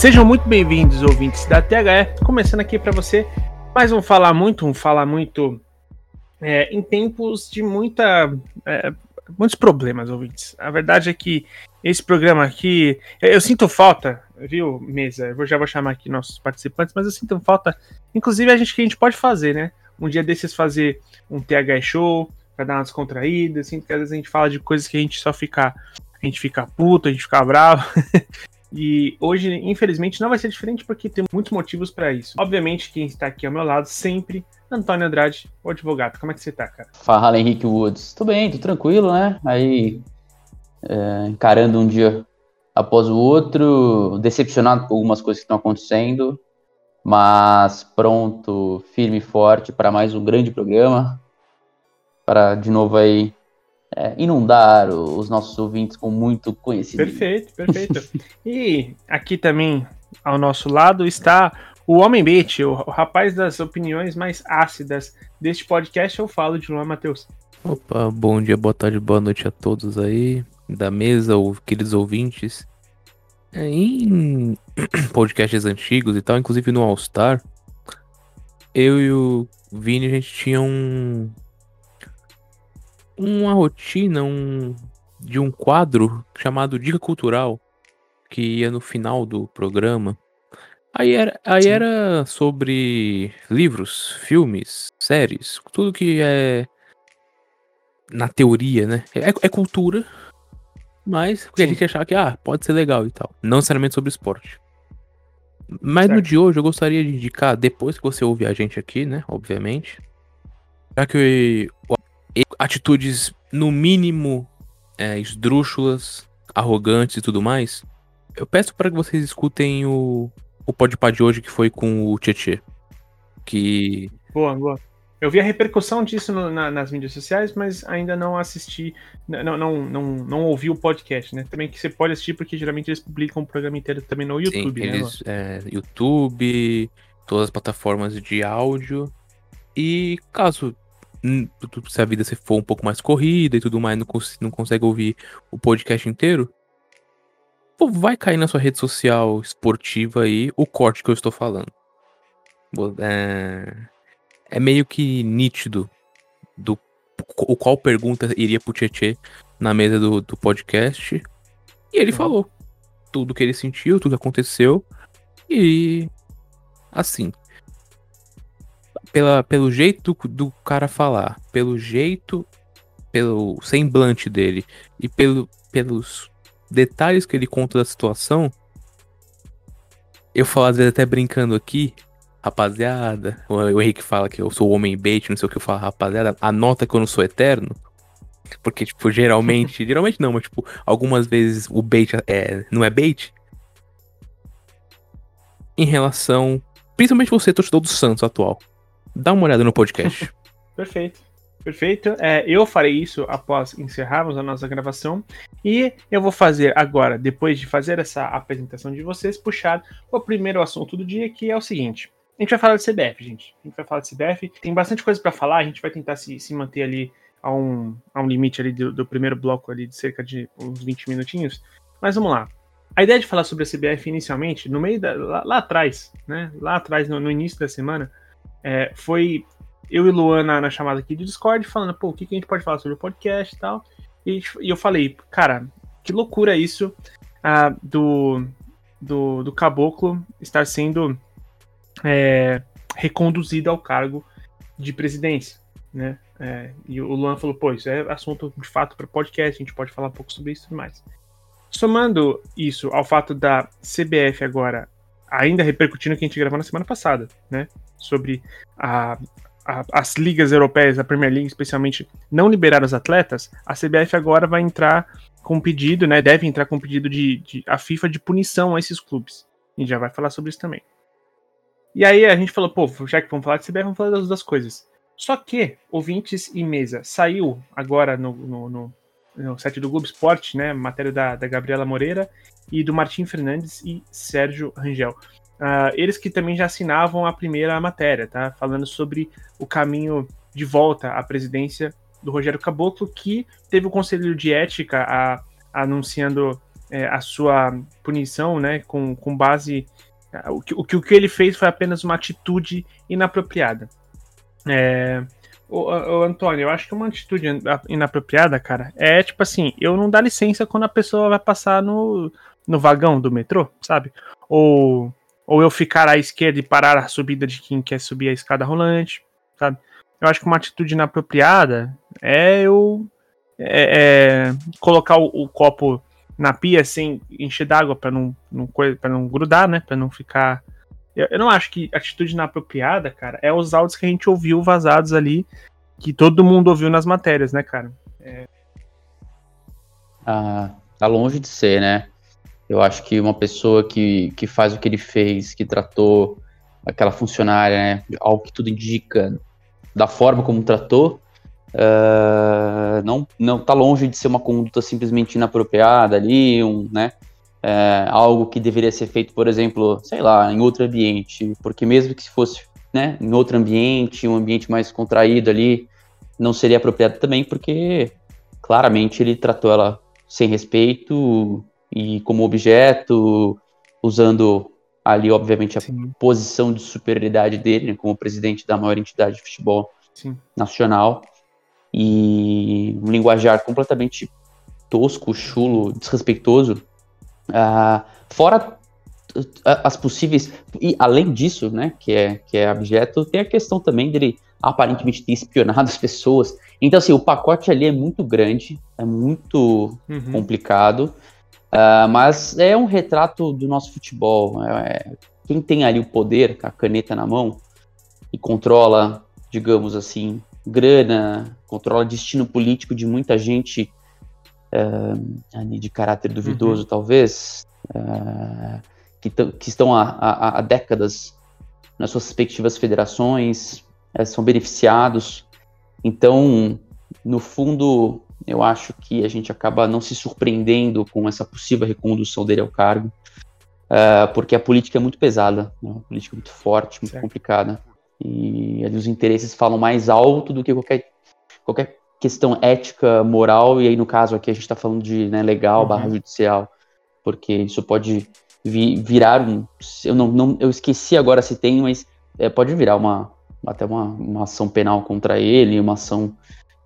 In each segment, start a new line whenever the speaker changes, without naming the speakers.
Sejam muito bem-vindos, ouvintes da THE. Começando aqui para você mais um Falar Muito, um Falar Muito é, em tempos de muita, é, muitos problemas, ouvintes. A verdade é que esse programa aqui, eu sinto falta, viu, mesa? Eu já vou chamar aqui nossos participantes, mas eu sinto falta, inclusive a gente que a gente pode fazer, né? Um dia desses fazer um TH show para dar uma descontraída, assim, porque às vezes a gente fala de coisas que a gente só fica, a gente fica puto, a gente fica bravo. E hoje, infelizmente, não vai ser diferente porque tem muitos motivos para isso. Obviamente, quem está aqui ao meu lado sempre, Antônio Andrade, o advogado. Como é que você tá, cara?
Fala, Henrique Woods. Tô bem, tô tranquilo, né? Aí, é, encarando um dia após o outro, decepcionado com algumas coisas que estão acontecendo, mas pronto, firme e forte para mais um grande programa. Para de novo aí é, inundar os nossos ouvintes com muito conhecimento.
Perfeito, perfeito. e aqui também ao nosso lado está o Homem Bait, o, o, rapaz das opiniões mais ácidas deste podcast. Eu falo de Luan Matheus.
Opa, bom dia, boa tarde, boa noite a todos aí da mesa, ou queridos ouvintes. É, em podcasts antigos e tal, inclusive no All Star, eu e o Vini a gente tinha um, uma rotina um, de um quadro chamado Dica Cultural, que ia no final do programa. Aí era, aí era sobre livros, filmes, séries, tudo que é na teoria, né? É, é cultura, mas porque a gente achava que ah, pode ser legal e tal. Não necessariamente sobre esporte. Mas certo. no de hoje eu gostaria de indicar, depois que você ouvir a gente aqui, né? Obviamente. Já que o atitudes, no mínimo, é, esdrúxulas, arrogantes e tudo mais, eu peço para que vocês escutem o, o podpad de hoje que foi com o Tietê. Que.
Boa, boa. Eu vi a repercussão disso no, na, nas mídias sociais, mas ainda não assisti, não, não, não, não ouvi o podcast, né? Também que você pode assistir, porque geralmente eles publicam o programa inteiro também no YouTube,
Sim,
né?
Eles, é, YouTube, todas as plataformas de áudio. E caso se a vida se for um pouco mais corrida e tudo mais, não, cons não consegue ouvir o podcast inteiro, pô, vai cair na sua rede social esportiva aí o corte que eu estou falando. É, é meio que nítido do o qual pergunta iria pro Tietê na mesa do, do podcast. E ele uhum. falou tudo que ele sentiu, tudo aconteceu. E assim, pela, pelo jeito do cara falar, pelo jeito, pelo semblante dele e pelo, pelos detalhes que ele conta da situação, eu falo às vezes até brincando aqui, rapaziada, o Henrique fala que eu sou o homem bait, não sei o que eu falo, rapaziada, anota que eu não sou eterno. Porque, tipo, geralmente, geralmente não, mas, tipo, algumas vezes o bait é, não é bait. Em relação, principalmente você, torcedor do Santos atual. Dá uma olhada no podcast.
Perfeito. Perfeito. É, eu farei isso após encerrarmos a nossa gravação. E eu vou fazer agora, depois de fazer essa apresentação de vocês, puxar o primeiro assunto do dia, que é o seguinte. A gente vai falar de CBF, gente. A gente vai falar de CBF. Tem bastante coisa para falar. A gente vai tentar se, se manter ali a um, a um limite ali do, do primeiro bloco ali de cerca de uns 20 minutinhos. Mas vamos lá. A ideia de falar sobre a CBF inicialmente, no meio da. lá, lá atrás, né? Lá atrás, no, no início da semana, é, foi eu e Luana na chamada aqui do Discord falando, pô, o que, que a gente pode falar sobre o podcast e tal. E, e eu falei, cara, que loucura isso ah, do, do, do Caboclo estar sendo é, reconduzido ao cargo de presidência, né? É, e o Luan falou, pô, isso é assunto de fato para podcast, a gente pode falar um pouco sobre isso e mais. Somando isso ao fato da CBF agora ainda repercutindo o que a gente gravou na semana passada, né? Sobre a, a, as ligas europeias, a Premier League especialmente, não liberar os atletas, a CBF agora vai entrar com pedido, né? Deve entrar com pedido de, de a FIFA de punição a esses clubes. A gente já vai falar sobre isso também. E aí a gente falou, pô, já que vamos falar de CBF, vamos falar das duas coisas. Só que, ouvintes e mesa, saiu agora no, no, no, no site do Globo Esporte, né? Matéria da, da Gabriela Moreira e do Martim Fernandes e Sérgio Rangel. Uh, eles que também já assinavam a primeira matéria, tá? Falando sobre o caminho de volta à presidência do Rogério Caboclo, que teve o Conselho de Ética a, anunciando é, a sua punição, né, com, com base. O que, o que ele fez foi apenas uma atitude inapropriada. É, o, Antônio, eu acho que uma atitude inapropriada, cara, é tipo assim, eu não dar licença quando a pessoa vai passar no, no vagão do metrô, sabe? Ou, ou eu ficar à esquerda e parar a subida de quem quer subir a escada rolante, sabe? Eu acho que uma atitude inapropriada é eu é, é, colocar o, o, copo na pia sem encher d'água para não, não, não grudar, né? Para não ficar. Eu, eu, não acho que atitude inapropriada, cara, é os áudios que a gente ouviu vazados ali, que todo mundo ouviu nas matérias, né, cara? É...
Ah, tá longe de ser, né? Eu acho que uma pessoa que, que faz o que ele fez, que tratou aquela funcionária, né, ao que tudo indica, da forma como tratou, uh, não não está longe de ser uma conduta simplesmente inapropriada ali, um, né, é, algo que deveria ser feito, por exemplo, sei lá, em outro ambiente, porque mesmo que se fosse, né, em outro ambiente, um ambiente mais contraído ali, não seria apropriado também, porque claramente ele tratou ela sem respeito e como objeto, usando ali, obviamente, a Sim. posição de superioridade dele né, como presidente da maior entidade de futebol Sim. nacional e um linguajar completamente tosco, chulo, desrespeitoso. Uh, fora as possíveis e além disso, né, que é que é objeto, tem a questão também dele aparentemente ter espionado as pessoas. Então assim, o pacote ali é muito grande, é muito uhum. complicado, uh, mas é um retrato do nosso futebol. É, quem tem ali o poder, a caneta na mão e controla, digamos assim, grana, controla destino político de muita gente uh, de caráter duvidoso, uhum. talvez, uh, que, que, estão há, há, há, décadas nas suas respectivas federações, uh, são beneficiados. Então, no fundo, eu acho que a gente acaba não se surpreendendo com essa possível recondução dele ao cargo, porque a política é muito pesada, né? uma política muito forte, muito certo. complicada. E ali os interesses falam mais alto do que qualquer, qualquer questão ética, moral, e aí no caso aqui a gente está falando de né, legal uhum. barra judicial, porque isso pode vi, virar um. Eu, não, não, eu esqueci agora se tem, mas é, pode virar uma até uma, uma ação penal contra ele, uma ação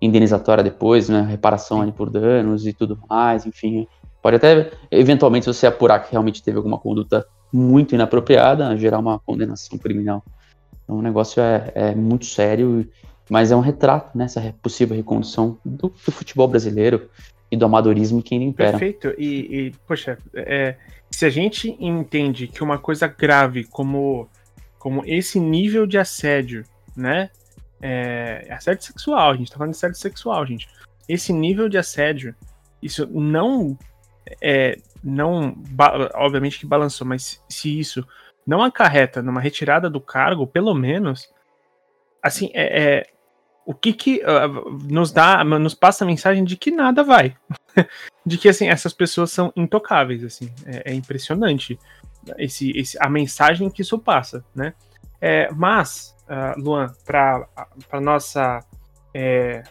indenizatória depois, né, reparação por danos e tudo mais, enfim. Pode até, eventualmente, se você apurar que realmente teve alguma conduta muito inapropriada, gerar uma condenação criminal então o negócio é, é muito sério, mas é um retrato, né? Essa possível recondução do, do futebol brasileiro e do amadorismo que ainda impera.
Perfeito. E, e poxa, é, se a gente entende que uma coisa grave como, como esse nível de assédio, né? É, assédio sexual, a gente tá falando de assédio sexual, gente. Esse nível de assédio, isso não é, não, obviamente que balançou, mas se isso não acarreta numa retirada do cargo, pelo menos, assim, é, é o que que uh, nos dá, nos passa a mensagem de que nada vai, de que assim essas pessoas são intocáveis, assim, é, é impressionante esse, esse, a mensagem que isso passa, né? É, mas, uh, Luan, para nossa é,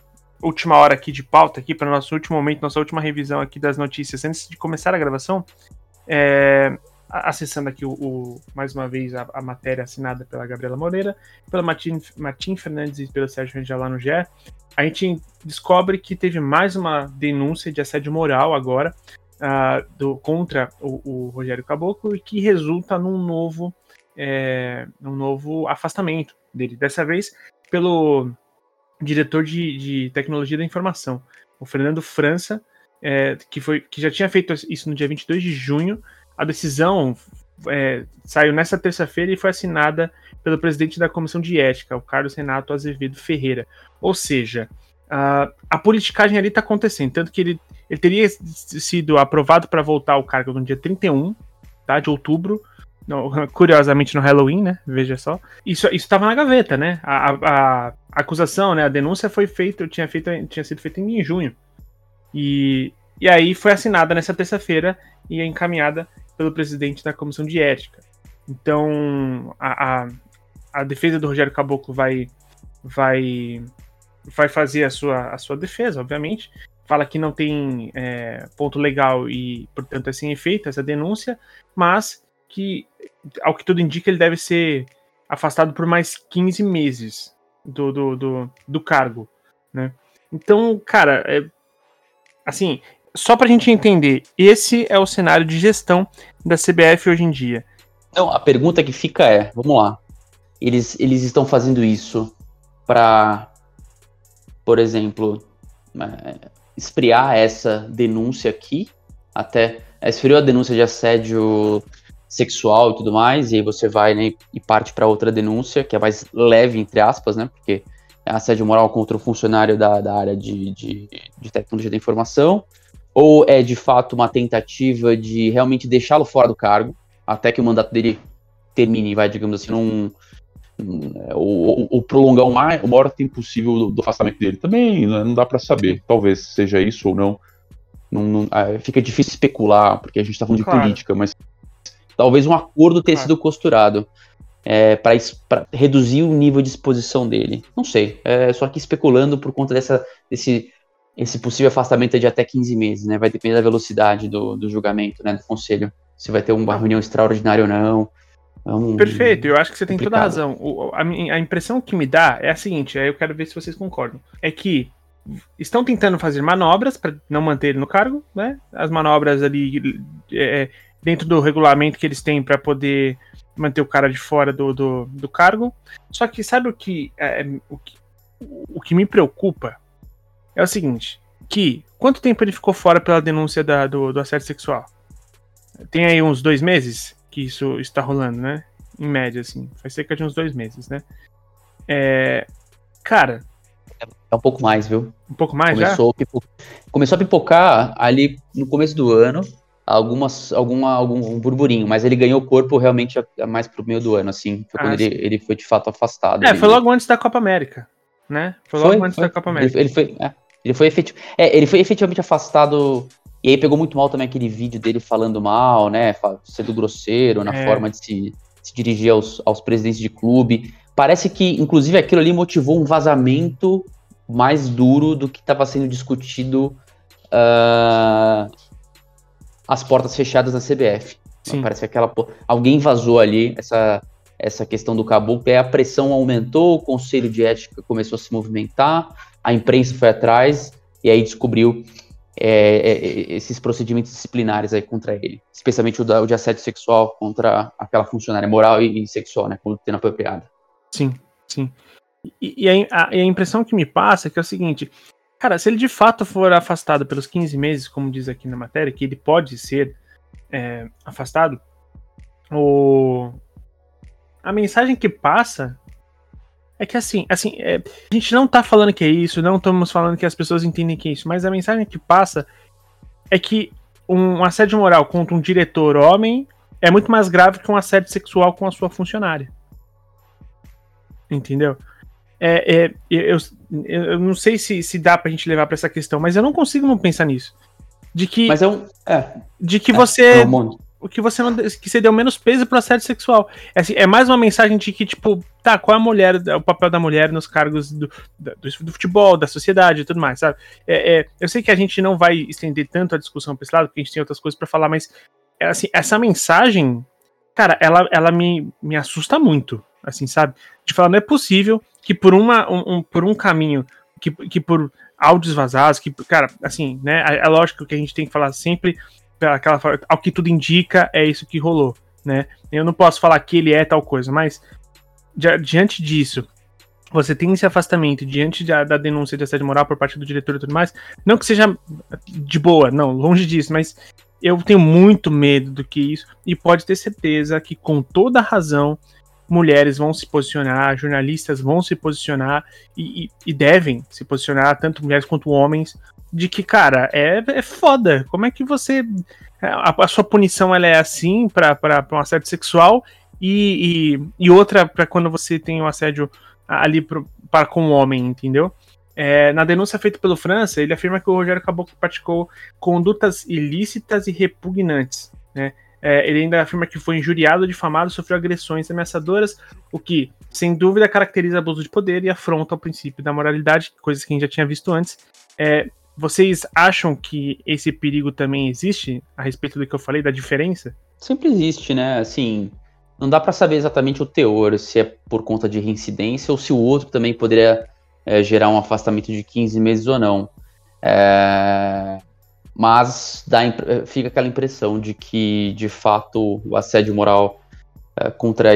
última hora aqui de pauta aqui, para nosso último momento, nossa última revisão aqui das notícias, antes de começar a gravação, é, acessando aqui o, o, mais uma vez a, a, matéria assinada pela Gabriela Moreira, pela Martim, Martim Fernandes e pelo Sérgio Rangel lá no GE, a gente descobre que teve mais uma denúncia de assédio moral agora uh, do, contra o, o, Rogério Caboclo e que resulta num novo, é, num novo afastamento dele. Dessa vez pelo diretor de, de tecnologia da informação, o Fernando França, é, que, foi, que já tinha feito isso no dia 22 de junho, a decisão é, saiu nessa terça-feira e foi assinada pelo presidente da Comissão de Ética, o Carlos Renato Azevedo Ferreira. Ou seja, a, a politicagem ali está acontecendo, tanto que ele, ele teria sido aprovado para voltar ao cargo no dia 31 tá, de outubro, no, curiosamente no Halloween, né? Veja só. Isso estava na gaveta, né? A, a, a, acusação, né? A denúncia foi feita, tinha, feito, tinha sido feita em junho. E, e aí foi assinada nessa terça-feira e é encaminhada pelo presidente da comissão de ética. Então, a, a, a defesa do Rogério Caboclo vai, vai, vai fazer a sua, a sua defesa, obviamente, fala que não tem é, ponto legal e, portanto, é sem efeito essa denúncia, mas que, ao que tudo indica, ele deve ser afastado por mais 15 meses do, do, do, do cargo, né? Então, cara, é, assim, só pra gente entender, esse é o cenário de gestão da CBF hoje em dia.
Não, a pergunta que fica é, vamos lá, eles, eles estão fazendo isso para, por exemplo, é, esfriar essa denúncia aqui, até é, esfriou a denúncia de assédio sexual e tudo mais, e aí você vai né, e parte para outra denúncia, que é mais leve, entre aspas, né? Porque é assédio moral contra o funcionário da, da área de, de, de tecnologia da informação, ou é de fato uma tentativa de realmente deixá-lo fora do cargo, até que o mandato dele termine, vai, digamos assim, num, ou, ou, prolongar o, mais, o maior tempo possível do, do afastamento dele. Também né, não dá para saber. Talvez seja isso ou não. não, não é, fica difícil especular, porque a gente está falando claro. de política, mas talvez um acordo tenha claro. sido costurado é, para reduzir o nível de exposição dele. Não sei. É, só aqui especulando por conta dessa, desse esse possível afastamento de até 15 meses, né? Vai depender da velocidade do, do julgamento, né? Do conselho. Se vai ter uma reunião extraordinária ou não.
É Perfeito, eu acho que você tem toda a razão. O, a, a, impressão que me dá é a seguinte, aí eu quero ver se vocês concordam. É que estão tentando fazer manobras para não manter ele no cargo, né? As manobras ali é, dentro do regulamento que eles têm para poder manter o cara de fora do, do, do cargo. Só que sabe o que, é, o que o que me preocupa é o seguinte, que quanto tempo ele ficou fora pela denúncia da, do, do assédio sexual? Tem aí uns dois meses? que isso está rolando, né? Em média, assim. Faz cerca de uns dois meses, né? É... Cara.
É um pouco mais, viu?
Um pouco mais
Começou
já?
A Começou a pipocar ali no começo do ano. Algumas, alguma, algum burburinho, mas ele ganhou corpo realmente mais pro meio do ano, assim. Foi ah, quando ele, ele foi de fato afastado.
É, foi logo antes da Copa América, né? Foi logo foi, antes foi. da Copa América.
Ele, ele foi, é, ele foi é, ele foi efetivamente afastado e aí pegou muito mal também aquele vídeo dele falando mal, né? Sendo grosseiro na é. forma de se, se dirigir aos, aos presidentes de clube. Parece que, inclusive, aquilo ali motivou um vazamento mais duro do que estava sendo discutido uh, as portas fechadas na CBF. Sim. Parece que aquela alguém vazou ali essa essa questão do caboclo, e a pressão aumentou, o conselho de ética começou a se movimentar, a imprensa foi atrás e aí descobriu é, é, é, esses procedimentos disciplinares aí contra ele, especialmente o, da, o de assédio sexual contra aquela funcionária moral e, e sexual, né, quando tendo apropriada.
Sim, sim. E, e a, a, a, impressão que me passa é que é o seguinte, cara, se ele de fato for afastado pelos 15 meses, como diz aqui na matéria, que ele pode ser é, afastado, o, a mensagem que passa é que assim, assim, é, a gente não tá falando que é isso, não estamos falando que as pessoas entendem que é isso, mas a mensagem que passa é que um assédio moral contra um diretor homem é muito mais grave que um assédio sexual com a sua funcionária. Entendeu? É, é eu, eu, não sei se, se dá pra gente levar para essa questão, mas eu não consigo não pensar nisso. De que.
Mas é um. É,
de que é, você. É um o que você não que você deu menos peso pro assédio sexual. É, assim, é, mais uma mensagem de que, tipo, tá, qual é a mulher, o papel da mulher nos cargos do, do, do futebol, da sociedade e tudo mais, sabe? É, é, eu sei que a gente não vai estender tanto a discussão pra esse lado, porque a gente tem outras coisas para falar, mas é, assim, essa mensagem, cara, ela, ela me, me assusta muito, assim, sabe? De falar, não é possível que por, uma, um, um por um caminho, que, que por áudios vazados, que, cara, assim, né? É, é lógico que a gente tem que falar sempre aquela ao que tudo indica, é isso que rolou, né? Eu não posso falar que ele é tal coisa, mas diante disso, você tem esse afastamento diante da, da, denúncia de assédio moral por parte do diretor e tudo mais, não que seja de boa, não, longe disso, mas eu tenho muito medo do que isso, e pode ter certeza que com toda razão mulheres vão se posicionar, jornalistas vão se posicionar e, e, e devem se posicionar, tanto mulheres quanto homens, de que, cara, é, é foda. Como é que você. A, a sua punição ela é assim para um assédio sexual e, e, e outra para quando você tem um assédio ali para com o homem, entendeu? É, na denúncia feita pelo França, ele afirma que o Rogério Caboclo praticou condutas ilícitas e repugnantes. Né? É, ele ainda afirma que foi injuriado, difamado, sofreu agressões ameaçadoras, o que, sem dúvida, caracteriza abuso de poder e afronta o princípio da moralidade, coisas que a gente já tinha visto antes. É, vocês acham que esse perigo também existe a respeito do que eu falei, da diferença?
Sempre existe, né? Assim, não dá para saber exatamente o teor, se é por conta de reincidência ou se o outro também poderia é, gerar um afastamento de 15 meses ou não. É, mas dá, fica aquela impressão de que, de fato, o assédio moral é, contra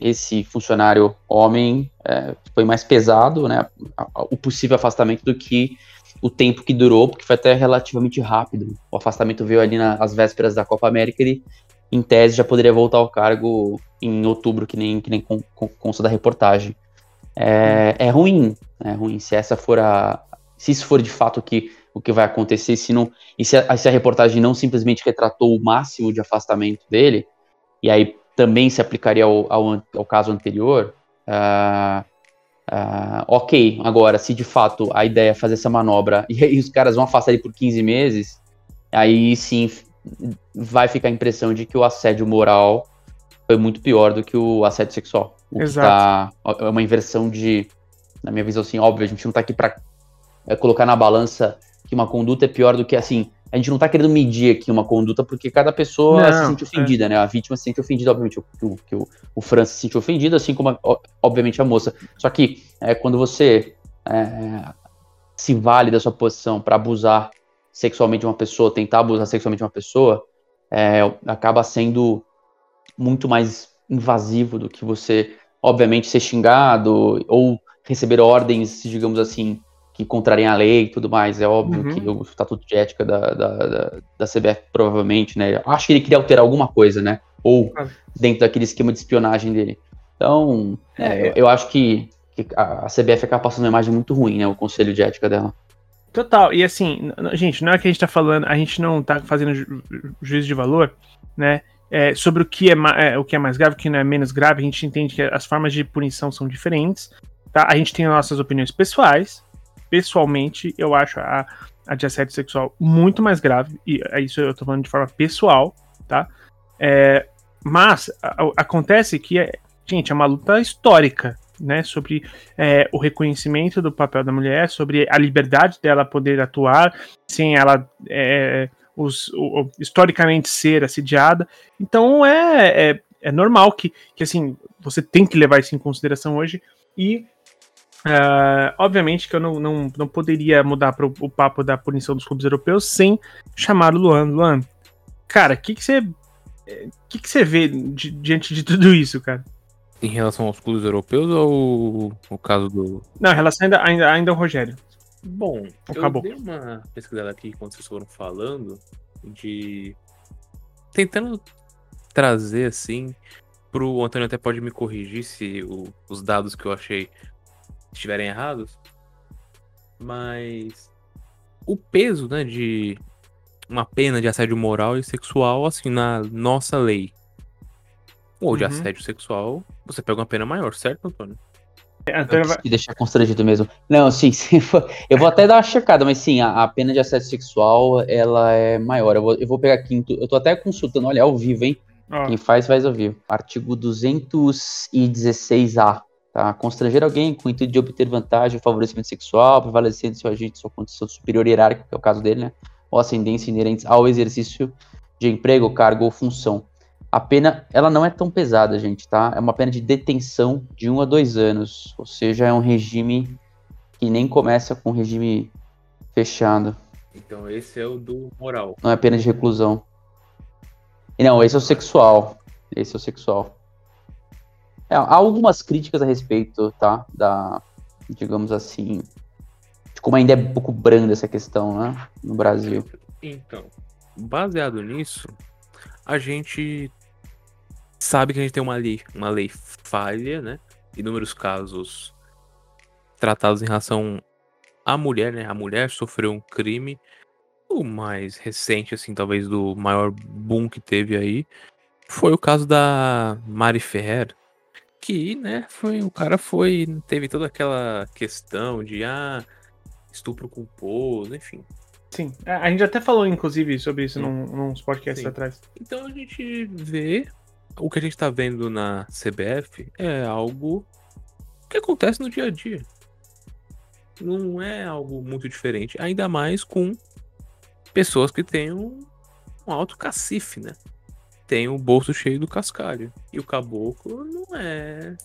esse funcionário homem é, foi mais pesado, né, o possível afastamento do que o tempo que durou, porque foi até relativamente rápido. O afastamento veio ali nas vésperas da Copa América, ele, em tese, já poderia voltar ao cargo em outubro, que nem, que nem consta da reportagem. É, é ruim, é ruim. Se essa for a. Se isso for de fato que, o que vai acontecer, se, não, e se a, se a reportagem não simplesmente retratou o máximo de afastamento dele, e aí também se aplicaria ao, ao, ao caso anterior, uh, uh, ok. Agora, se de fato a ideia é fazer essa manobra e, e os caras vão afastar ele por 15 meses, aí sim vai ficar a impressão de que o assédio moral foi muito pior do que o assédio sexual. O Exato. Tá, é uma inversão de, na minha visão, assim, óbvio, a gente não tá aqui pra é, colocar na balança que uma conduta é pior do que, assim, a gente não tá querendo medir aqui uma conduta porque cada pessoa não, se sente é. ofendida, é. né? A vítima se sente ofendida, obviamente, o, o, o, o Fran se sente ofendido, assim como, a, obviamente, a moça. Só que é, quando você é, se vale da sua posição para abusar sexualmente de uma pessoa, tentar abusar sexualmente de uma pessoa, é, acaba sendo muito mais invasivo do que você, obviamente, ser xingado ou receber ordens, digamos assim, que contrariem a lei e tudo mais. É óbvio uhum. que o estatuto de ética da, da, da, da, CBF provavelmente, né? Acho que ele queria alterar alguma coisa, né? Ou dentro daquele esquema de espionagem dele. Então, é, eu, eu, acho que, que a CBF acaba passando uma imagem muito ruim, né? O conselho de ética dela.
Total, e assim, gente, não é que a gente tá falando, a gente não tá fazendo ju juízo de valor, né? É, sobre o que é, é, o que é mais grave, o que não é menos grave, a gente entende que as formas de punição são diferentes, tá? A gente tem nossas opiniões pessoais, pessoalmente, eu acho a, a de assédio sexual muito mais grave, e é isso eu tô falando de forma pessoal, tá? É, mas a, acontece que, é, gente, é uma luta histórica, né? Sobre é, o reconhecimento do papel da mulher, sobre a liberdade dela poder atuar sem ela. É, os, o, historicamente ser assediada. Então é, é, é, normal que, que assim você tem que levar isso em consideração hoje. E Uh, obviamente que eu não, não, não poderia mudar para o papo da punição dos clubes europeus sem chamar o Luan. Luan, cara, o que, que você. que, que você vê di, diante de tudo isso, cara?
Em relação aos clubes europeus ou o caso do.
Não, em relação ainda, ainda, ainda ao Rogério.
Bom, Acabou. eu dei uma pesquisada aqui quando vocês foram falando de. Tentando trazer assim. Pro Antônio até pode me corrigir se o, os dados que eu achei estiverem errados, mas o peso, né, de uma pena de assédio moral e sexual, assim, na nossa lei, ou de uhum. assédio sexual, você pega uma pena maior, certo, Antônio?
É, Antônio vai... deixar constrangido mesmo. Não, sim, sim, eu vou até dar uma checada, mas sim, a, a pena de assédio sexual, ela é maior. Eu vou, eu vou pegar aqui, eu tô até consultando, olha, ao vivo, hein? Oh. Quem faz, faz ao vivo. Artigo 216A Tá? Constranger alguém com o intuito de obter vantagem, favorecimento sexual, prevalecendo seu agente sua condição superior hierárquica, que é o caso dele, né? Ou ascendência inerentes ao exercício de emprego, cargo ou função. A pena, ela não é tão pesada, gente, tá? É uma pena de detenção de um a dois anos. Ou seja, é um regime que nem começa com regime fechado.
Então esse é o do moral.
Não é pena de reclusão. E não, esse é o sexual. Esse é o sexual. É, há algumas críticas a respeito, tá? Da, digamos assim, de como ainda é um pouco branda essa questão, né? No Brasil.
Então, baseado nisso, a gente sabe que a gente tem uma lei, uma lei falha, né? Inúmeros casos tratados em relação à mulher, né? A mulher sofreu um crime. O mais recente, assim, talvez do maior boom que teve aí, foi o caso da Mari Ferrer, que, né, foi, o cara foi, teve toda aquela questão de, ah, estupro culposo, enfim.
Sim, é, a gente até falou, inclusive, sobre isso num, num podcasts Sim. atrás.
Então a gente vê, o que a gente tá vendo na CBF é algo que acontece no dia a dia. Não é algo muito diferente. Ainda mais com pessoas que têm um, um alto cacife, né? Tem o bolso cheio do cascalho. E o caboclo não é.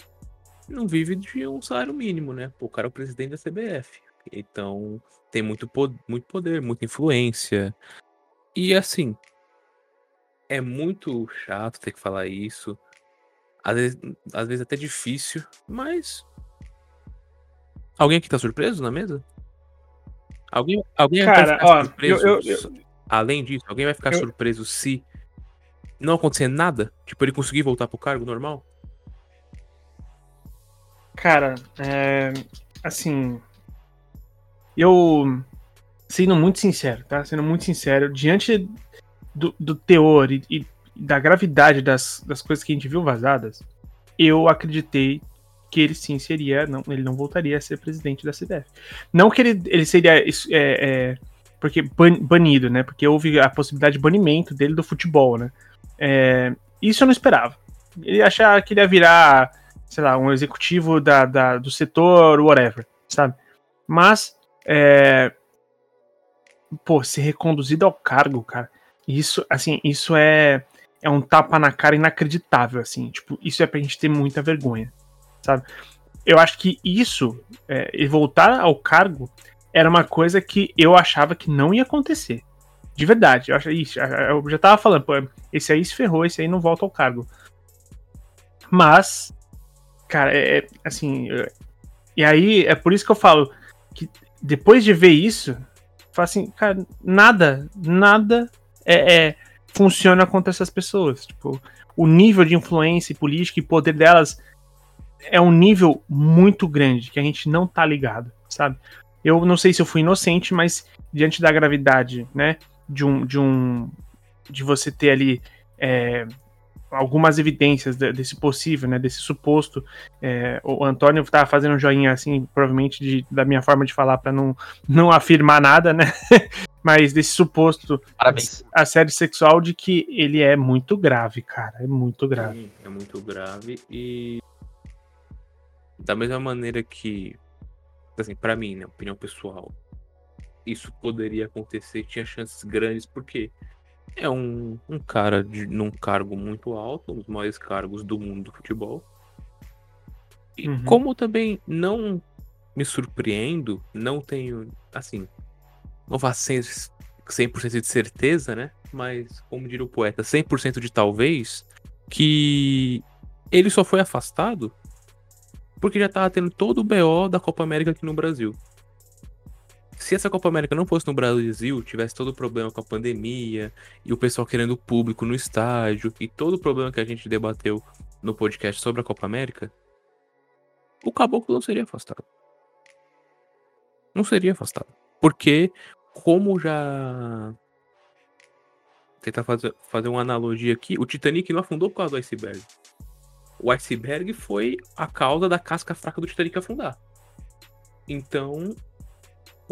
Não vive de um salário mínimo, né? O cara é o presidente da CBF. Então, tem muito, muito poder, muita influência. E assim, é muito chato ter que falar isso. Às vezes, às vezes até difícil, mas. Alguém aqui tá surpreso na mesa? Alguém, alguém
Cara,
vai ficar
ó,
surpreso?
eu- eu- eu-
Além disso, alguém vai ficar surpreso se não acontecer nada? Tipo, ele conseguir voltar pro cargo normal?
Cara, é, assim, eu sendo muito sincero, tá? Sendo muito sincero, diante do, do teor e, e da gravidade das, das coisas que a gente viu vazadas, eu acreditei que ele sim seria, não, ele não voltaria a ser presidente da CBF. Não que ele, ele seria é, é, porque ban- banido, né? Porque houve a possibilidade de banimento dele do futebol, né? É, isso eu não esperava. Ele achava que ele ia virar sei lá, um executivo da, da- do setor, whatever, sabe? Mas, é, pô, ser reconduzido ao cargo, cara, isso, assim, isso é, é um tapa na cara inacreditável, assim, tipo, isso é pra gente ter muita vergonha, sabe? Eu acho que isso, é, voltar ao cargo, era uma coisa que eu achava que não ia acontecer. De verdade, eu, acho, isso, eu já tava falando, pô, esse aí se ferrou, esse aí não volta ao cargo. Mas, Cara, é, é, assim. é- e aí, é por isso que eu falo que depois de ver isso, eu falo assim, cara, nada, nada é, é- funciona contra essas pessoas. Tipo, o nível de influência e política e poder delas é um nível muito grande que a gente não tá ligado, sabe? Eu não sei se eu fui inocente, mas diante da gravidade, né, de um, de um, de você ter ali é, algumas evidências de- desse possível, né, desse suposto é, o Antônio tá fazendo um joinha assim, provavelmente de- da minha forma de falar para não, não afirmar nada, né? Mas desse suposto
Parabéns.
assédio sexual de que ele é muito grave, cara. É muito grave.
Sim, é muito grave e da mesma maneira que assim, para mim, né, opinião pessoal, isso poderia acontecer, tinha chances grandes porque é um, um cara de, num cargo muito alto, um dos maiores cargos do mundo do futebol. E
Uhum.
como também não me surpreendo, não tenho, assim, não ser 100% de certeza, né? Mas, como diria o poeta, 100% de talvez, que ele só foi afastado porque já tava tendo todo o BO da Copa América aqui no Brasil. Se essa Copa América não fosse no Brasil, tivesse todo o problema com a pandemia e o pessoal querendo público no estádio e todo o problema que a gente debateu no podcast sobre a Copa América, o Caboclo não seria afastado. Não seria afastado. Porque, como já. Tentar fazer, fazer uma analogia aqui, o Titanic não afundou por causa do iceberg. O iceberg foi a causa da casca fraca do Titanic afundar. Então,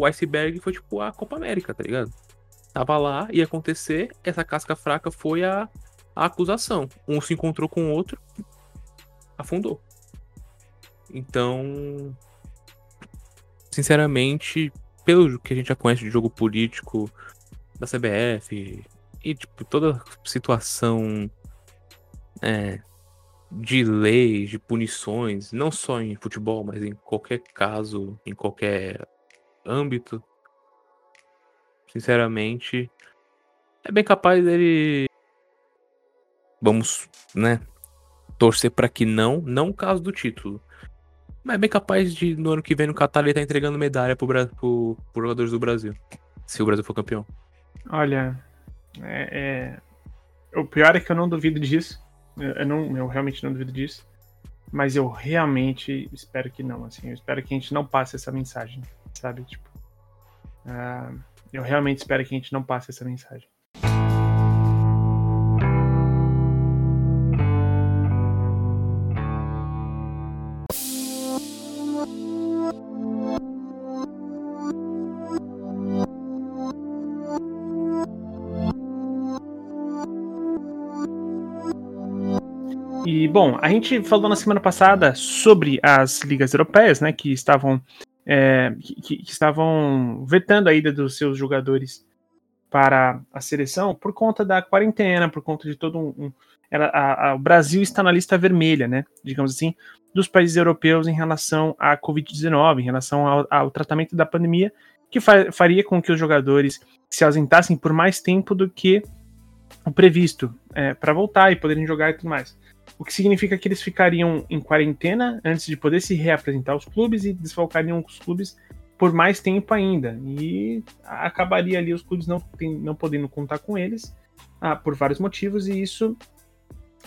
o iceberg foi tipo a Copa América, tá ligado? Tava lá, ia acontecer, essa casca fraca foi a, a acusação. Um se encontrou com o outro, afundou. Então, sinceramente, pelo que a gente já conhece de jogo político da CBF e tipo toda situação é, de leis, de punições, não só em futebol, mas em qualquer caso, em qualquer âmbito, sinceramente, é bem capaz dele vamos, né, torcer para que não, não o caso do título. Mas é bem capaz de no ano que vem no Qatar ele tá entregando medalha pro, pro, pro jogadores do Brasil. Se o Brasil for campeão.
Olha, é, é- o pior é que eu não duvido disso. Eu não, eu realmente não duvido disso. Mas eu realmente espero que não. Assim, eu espero que a gente não passe essa mensagem, sabe? Tipo, ah, eu realmente espero que a gente não passe essa mensagem. E, bom, a gente falou na semana passada sobre as ligas europeias, né, que estavam é, que, que, estavam vetando a ida dos seus jogadores para a seleção por conta da quarentena, por conta de todo um. um ela, a, a, o Brasil está na lista vermelha, né? Digamos assim, dos países europeus em relação à Covid-19, em relação ao, ao, tratamento da pandemia, que fa faria com que os jogadores se ausentassem por mais tempo do que o previsto é, para voltar e poderem jogar e tudo mais. O que significa que eles ficariam em quarentena antes de poder se reapresentar aos clubes e desfalcariam os clubes por mais tempo ainda. E acabaria ali os clubes não, não podendo contar com eles ah, por vários motivos, e isso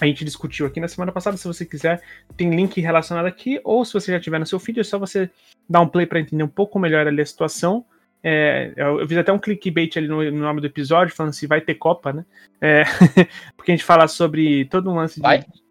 a gente discutiu aqui na semana passada. Se você quiser, tem link relacionado aqui, ou se você já tiver no seu feed, é só você dar um play para entender um pouco melhor ali a situação. É, eu fiz até um clickbait ali no, no, nome do episódio, falando se vai ter Copa, né? É, porque a gente fala sobre todo um lance de.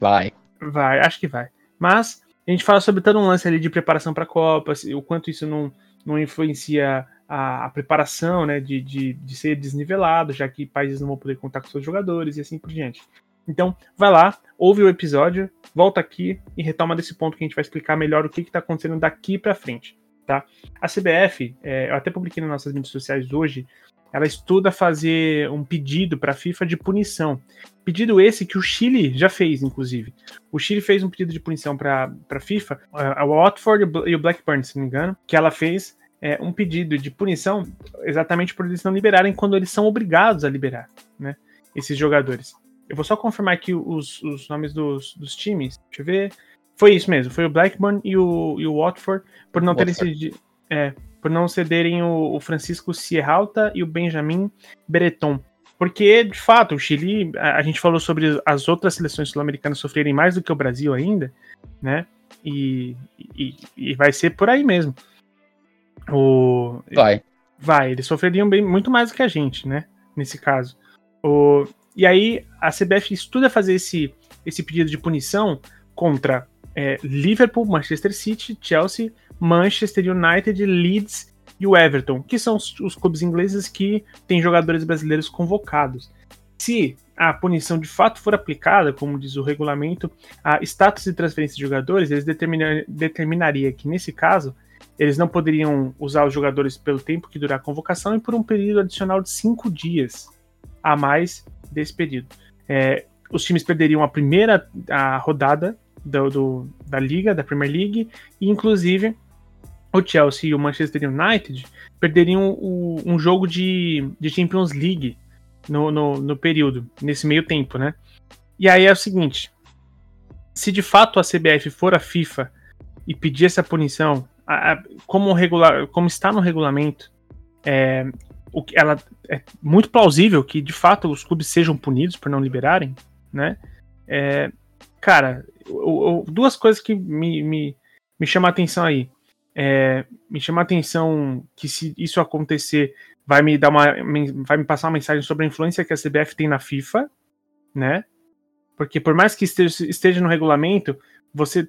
Vai. Vai.
Acho que vai. Mas a gente fala sobre todo um lance ali de preparação para a Copa, o quanto isso não, não influencia a, a preparação, né? De, de, de ser desnivelado, já que países não vão poder contar com seus jogadores e assim por diante. Então, vai lá, ouve o episódio, volta aqui e retoma desse ponto que a gente vai explicar melhor o que está acontecendo daqui para frente, tá? A CBF, é, eu até publiquei nas nossas mídias sociais hoje, ela estuda fazer um pedido para a FIFA de punição. Pedido esse que o Chile já fez, inclusive. O Chile fez um pedido de punição para a FIFA, a Watford e o Blackburn, se não me engano, que ela fez é, um pedido de punição exatamente por eles não liberarem quando eles são obrigados a liberar, né? Esses jogadores. Eu vou só confirmar aqui os, os nomes dos, dos times. Deixa eu ver. Foi isso mesmo, foi o Blackburn e o, e o Watford, por não terem cedido. É, por não cederem o, o Francisco Sierralta e o Benjamin Breton. Porque, de fato, o Chile, a, a gente falou sobre as outras seleções sul-americanas sofrerem mais do que o Brasil ainda, né? E, e, e, vai ser por aí mesmo. O,
vai.
Vai, eles sofreriam bem, muito mais do que a gente, né? Nesse caso. O, e aí a CBF estuda fazer esse, esse pedido de punição contra é, Liverpool, Manchester City, Chelsea, Manchester United, Leeds e o Everton, que são os, os clubes ingleses que têm jogadores brasileiros convocados. Se a punição de fato for aplicada, como diz o regulamento, a status de transferência de jogadores, eles determinar, determinaria que, nesse caso, eles não poderiam usar os jogadores pelo tempo que durar a convocação e por um período adicional de cinco dias a mais desse período. É, os times perderiam a primeira a rodada do, do, da Liga, da Premier League, e inclusive o Chelsea e o Manchester United perderiam o, um jogo de, de Champions League no, no, no, período, nesse meio tempo, né? E aí é o seguinte: se de fato a CBF for a FIFA e pedir essa punição, a, a, como, regular, como está no regulamento, é, o ela é muito plausível que de fato os clubes sejam punidos por não liberarem, né? É, cara, o, o, duas coisas que me, me, me chamam a atenção aí. É, me chama a atenção que se isso acontecer, vai me dar uma. vai me passar uma mensagem sobre a influência que a CBF tem na FIFA, né? Porque por mais que esteja, esteja no regulamento, você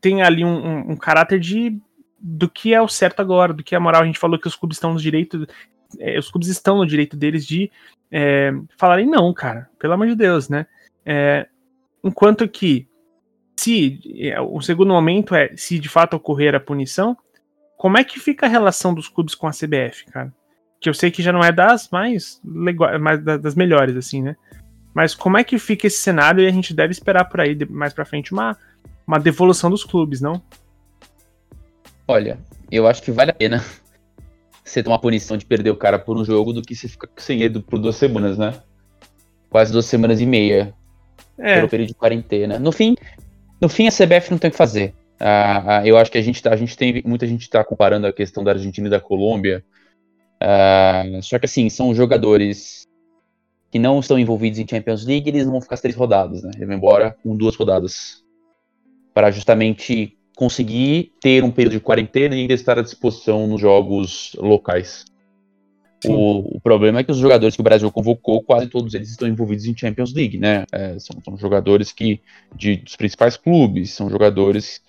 tem ali um, um, um caráter de do que é o certo agora, do que é a moral. A gente falou que os clubes estão nos direitos é, os clubes estão no direito deles de é, falarem não, cara, pelo amor de Deus, né? É, enquanto que se é, o segundo momento é se de fato ocorrer a punição, como é que fica a relação dos clubes com a CBF, cara? Que eu sei que já não é das mais, mais das melhores, assim, né? Mas como é que fica esse cenário e a gente deve esperar por aí, mais pra frente, uma, uma devolução dos clubes, não?
Olha, eu acho que vale a pena você tomar punição de perder o cara por um jogo do que você ficar sem ele por duas semanas, né? Quase duas semanas e meia. É. Pelo período de quarentena. No fim, no fim a CBF não tem o que fazer. Ah, eu acho que a gente, tá, a gente tem. Muita gente está comparando a questão da Argentina e da Colômbia. Ah, só que assim, são jogadores que não estão envolvidos em Champions League, eles vão ficar as três rodadas, né? Eles vão embora com duas rodadas. Para justamente conseguir ter um período de quarentena e ainda estar à disposição nos jogos locais. O, o, problema é que os jogadores que o Brasil convocou, quase todos eles estão envolvidos em Champions League, né? É, são, são, jogadores que de, dos principais clubes, são jogadores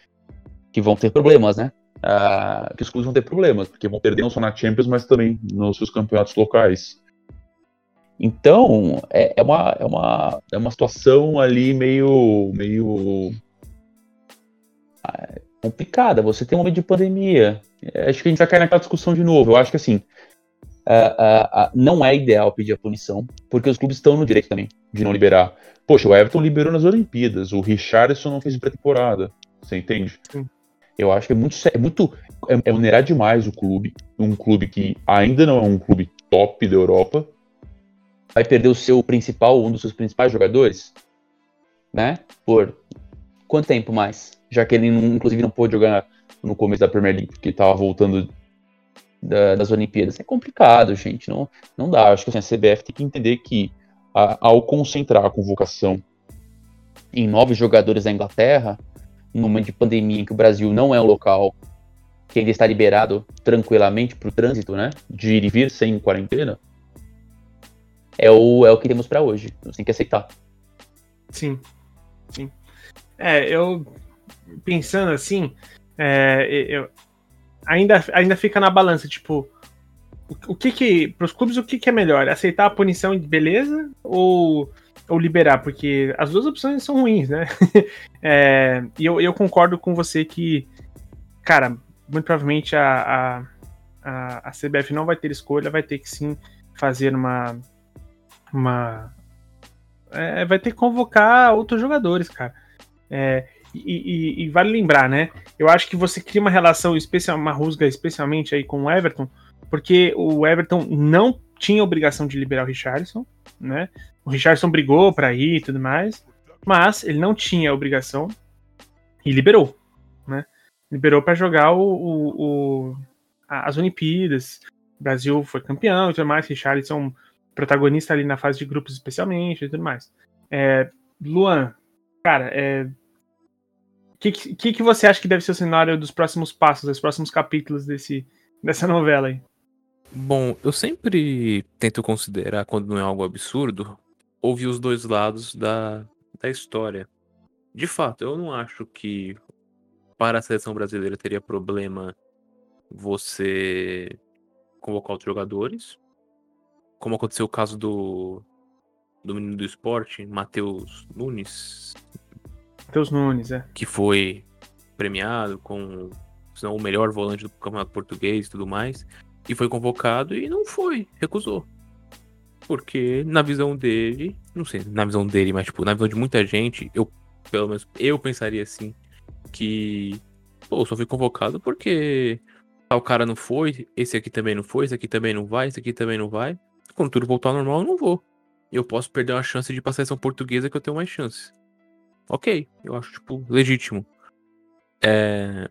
que vão ter problemas, né? Ah, que os clubes vão ter problemas, porque vão perder não só na Champions, mas também nos seus campeonatos locais. Então, é, é, uma, é, uma, é uma situação ali meio, meio complicada. Você tem um momento de pandemia. É, acho que a gente vai cair naquela discussão de novo. Eu acho que assim, uh, uh, uh, não é ideal pedir a punição, porque os clubes estão no direito também de não liberar. Poxa, o Everton liberou nas Olimpíadas, o Richardson não fez pré-temporada. Você entende? Sim. Eu acho que é muito, é muito é, é onerar demais o clube, um clube que ainda não é um clube top da Europa, vai perder o seu principal, um dos seus principais jogadores, né? Por quanto tempo mais? Já que ele, inclusive, não pôde jogar no começo da Premier League, porque estava voltando da, das Olimpíadas. É complicado, gente. Não, não dá. Acho que assim, a CBF tem que entender que a, ao concentrar a convocação em nove jogadores da Inglaterra, no momento de pandemia em que o Brasil não é um local que ainda está liberado tranquilamente para o trânsito, né? De ir e vir sem quarentena, é o, é o que temos para hoje. Você tem que aceitar.
Sim. Sim. É, eu pensando assim, é, eu, ainda, ainda fica na balança, tipo, o, o que que, pros clubes, o que que é melhor? Aceitar a punição de beleza ou, ou liberar? Porque as duas opções são ruins, né? é, e eu, eu concordo com você que, cara, muito provavelmente a, a, a, CBF não vai ter escolha, vai ter que sim fazer uma. uma é, vai ter que convocar outros jogadores, cara. É, e, e, e, vale lembrar, né? Eu acho que você cria uma relação especial, uma rusga especialmente aí com o Everton, porque o Everton não tinha obrigação de liberar o Richardson, né? O Richardson brigou para ir e tudo mais, mas ele não tinha obrigação e liberou, né? Liberou para jogar o, o, o, as Olimpíadas. O Brasil foi campeão e tudo mais. Richardson protagonista ali na fase de grupos especialmente e tudo mais. É, Luan, cara, é, que, que, que você acha que deve ser o cenário dos próximos passos, dos próximos capítulos desse, dessa novela aí?
Bom, eu sempre tento considerar, quando não é algo absurdo, ouvir os dois lados da, da história. De fato, eu não acho que para a seleção brasileira teria problema você convocar outros jogadores. Como aconteceu o caso do, do menino do esporte, Matheus Nunes,
Matheus Nunes, é.
Que foi premiado com não, o melhor volante do campeonato português e tudo mais. E foi convocado e não foi, recusou. Porque na visão dele, não sei, na visão dele, mas tipo, na visão de muita gente, eu, pelo menos, eu pensaria assim, que, pô, só fui convocado porque tal cara não foi, esse aqui também não foi, esse aqui também não vai, esse aqui também não vai. Quando tudo voltar ao normal, eu não vou. Eu posso perder uma chance de passar a seleção portuguesa que eu tenho mais chances ok, eu acho, tipo, legítimo. É...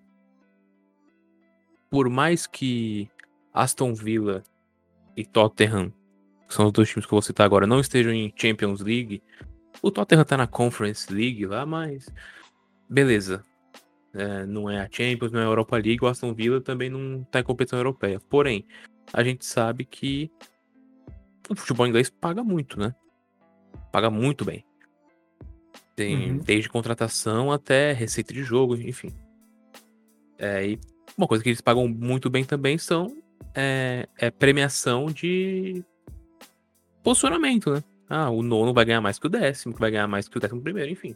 Por mais que Aston Villa e Tottenham, que são os dois times que eu vou citar agora, não estejam em Champions League, o Tottenham tá na Conference League lá, mas beleza. É, não é a Champions, não é a Europa League, o Aston Villa também não tá em competição europeia. Porém, a gente sabe que o futebol inglês paga muito, né? Paga muito bem. Tem uhum. desde contratação até receita de jogo, enfim. É, e uma coisa que eles pagam muito bem também são é, é premiação de posicionamento, né? Ah, o nono vai ganhar mais que o décimo, que vai ganhar mais que o décimo primeiro, enfim.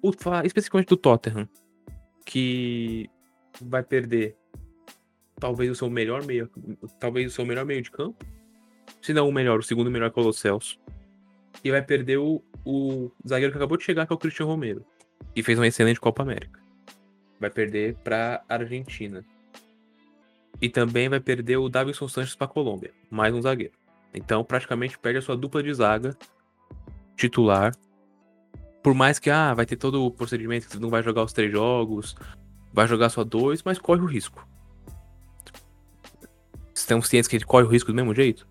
O, especificamente do Tottenham, que vai perder talvez o seu melhor meio, talvez o seu melhor meio de campo, se não o melhor, o segundo melhor que é o Celso e vai perder o, o zagueiro que acabou de chegar, que é o Cristian Romero, e fez uma excelente Copa América. Vai perder para Argentina. E também vai perder o Davidson Sanches para Colômbia, mais um zagueiro. Então, praticamente perde a sua dupla de zaga titular. Por mais que ah, vai ter todo o procedimento, que não vai jogar os três jogos, vai jogar só dois, mas corre o risco. Estão cientes que ele corre o risco do mesmo jeito?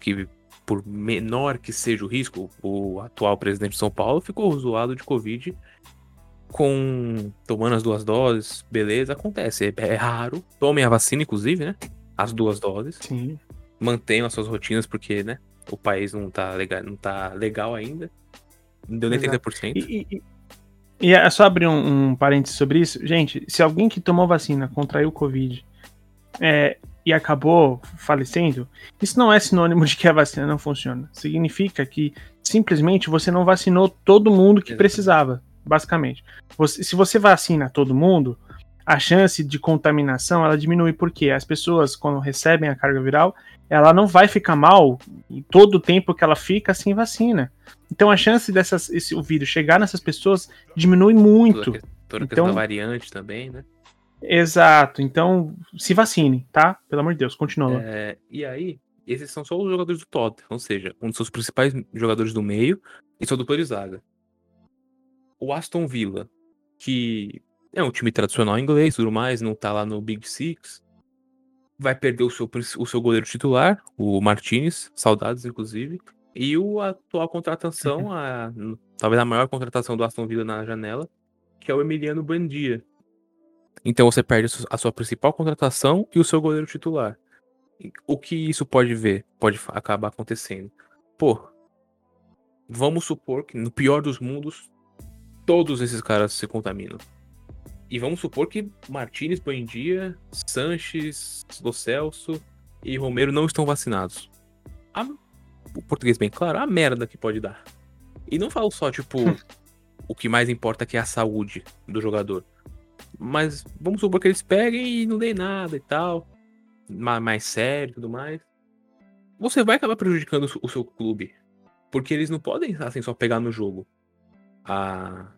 Que por menor que seja o risco, o atual presidente de São Paulo ficou zoado de Covid com tomando as duas doses, beleza, acontece, é, é raro. Tomem a vacina, inclusive, né? As duas doses.
Sim.
Mantenham as suas rotinas, porque, né? O país não tá legal, não tá legal ainda. Não deu nem Exato. 30%.
E, e, e é só abrir um, um parênteses sobre isso. Gente, se alguém que tomou vacina contraiu Covid, é, e acabou falecendo, isso não é sinônimo de que a vacina não funciona. Significa que simplesmente você não vacinou todo mundo que precisava, basicamente. Você, se você vacina todo mundo, a chance de contaminação ela diminui porque as pessoas quando recebem a carga viral, ela não vai ficar mal em todo o tempo que ela fica sem vacina. Então a chance dessas esse o vírus chegar nessas pessoas diminui muito.
Toda, toda Então- variante também, né?
Exato. Então se vacine, tá? Pelo amor de Deus, continua.
É, e aí, esses são só os jogadores do Tottenham, ou seja, um dos seus principais jogadores do meio e sua dupla de zaga. O Aston Villa, que é um time tradicional inglês tudo mais, não tá lá no Big Six, vai perder o seu, o seu goleiro titular, o Martinez, saudades inclusive, e o atual contratação, a, talvez a maior contratação do Aston Villa na janela, que é o Emiliano Buendia. Então você perde a su- a sua principal contratação e o seu goleiro titular. O que isso pode ver? Pode acabar acontecendo. Pô, vamos supor que no pior dos mundos, todos esses caras se contaminam. E vamos supor que Martinez, Buendia, Sanches, Lo Celso e Romero não estão vacinados. A- o português bem claro, a merda que pode dar. E não falo só, tipo, o que mais importa que é a saúde do jogador. Mas vamos supor que eles peguem e não dê nada e tal. ma- Mais sério e tudo mais. Você vai acabar prejudicando o seu- clube. Porque eles não podem, assim, só pegar no jogo. A...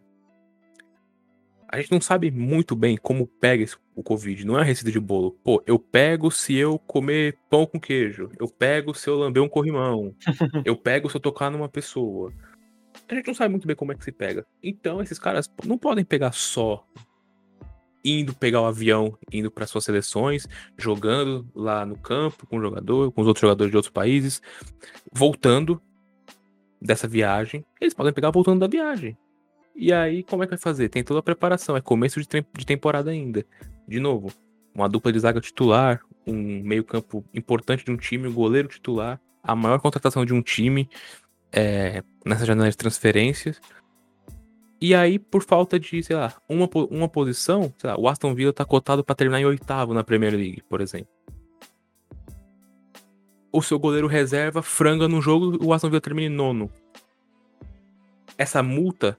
A gente não sabe muito bem como pega esse- o Covid. Não é a receita de bolo. Pô, eu pego se eu comer pão com queijo. Eu pego se eu lamber um corrimão. eu pego se eu tocar numa pessoa. A gente não sabe muito bem como é que se pega. Então, esses caras não podem pegar só indo pegar o avião, indo para suas seleções, jogando lá no campo com o jogador, com os outros jogadores de outros países, voltando dessa viagem. Eles podem pegar voltando da viagem. E aí, como é que vai fazer? Tem toda a preparação, é começo de, de temporada ainda. De novo, uma dupla de zaga titular, um meio-campo importante de um time, um goleiro titular, a maior contratação de um time é, nessa janela de transferências. E aí, por falta de, sei lá, uma, uma posição, sei lá, o Aston Villa tá cotado pra terminar em oitavo na Premier League, por exemplo. O seu goleiro reserva franga no jogo, o Aston Villa termina em nono. Essa multa,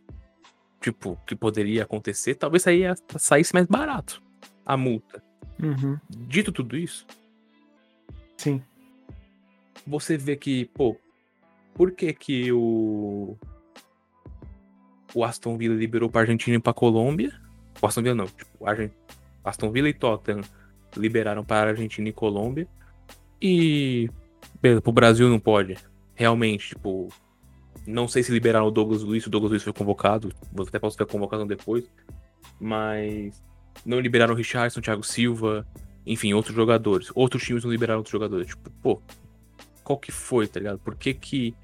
tipo, que poderia acontecer, talvez saía, saísse mais barato. A multa.
Uhum.
Dito tudo isso,
Sim.
você vê que, pô, por que que o o Aston Villa liberou pra Argentina e pra Colômbia? O Aston Villa não, tipo, Aston Villa e Tottenham liberaram para Argentina e Colômbia e beleza, pro Brasil não pode. Realmente, tipo, não sei se liberaram o Douglas Luiz, o Douglas Luiz foi convocado, vou até posso ver a convocação depois, mas não liberaram o Richardson, Thiago Silva, enfim, outros jogadores. Outros times não liberaram outros jogadores. Tipo, pô, qual que foi, tá ligado? Por que que.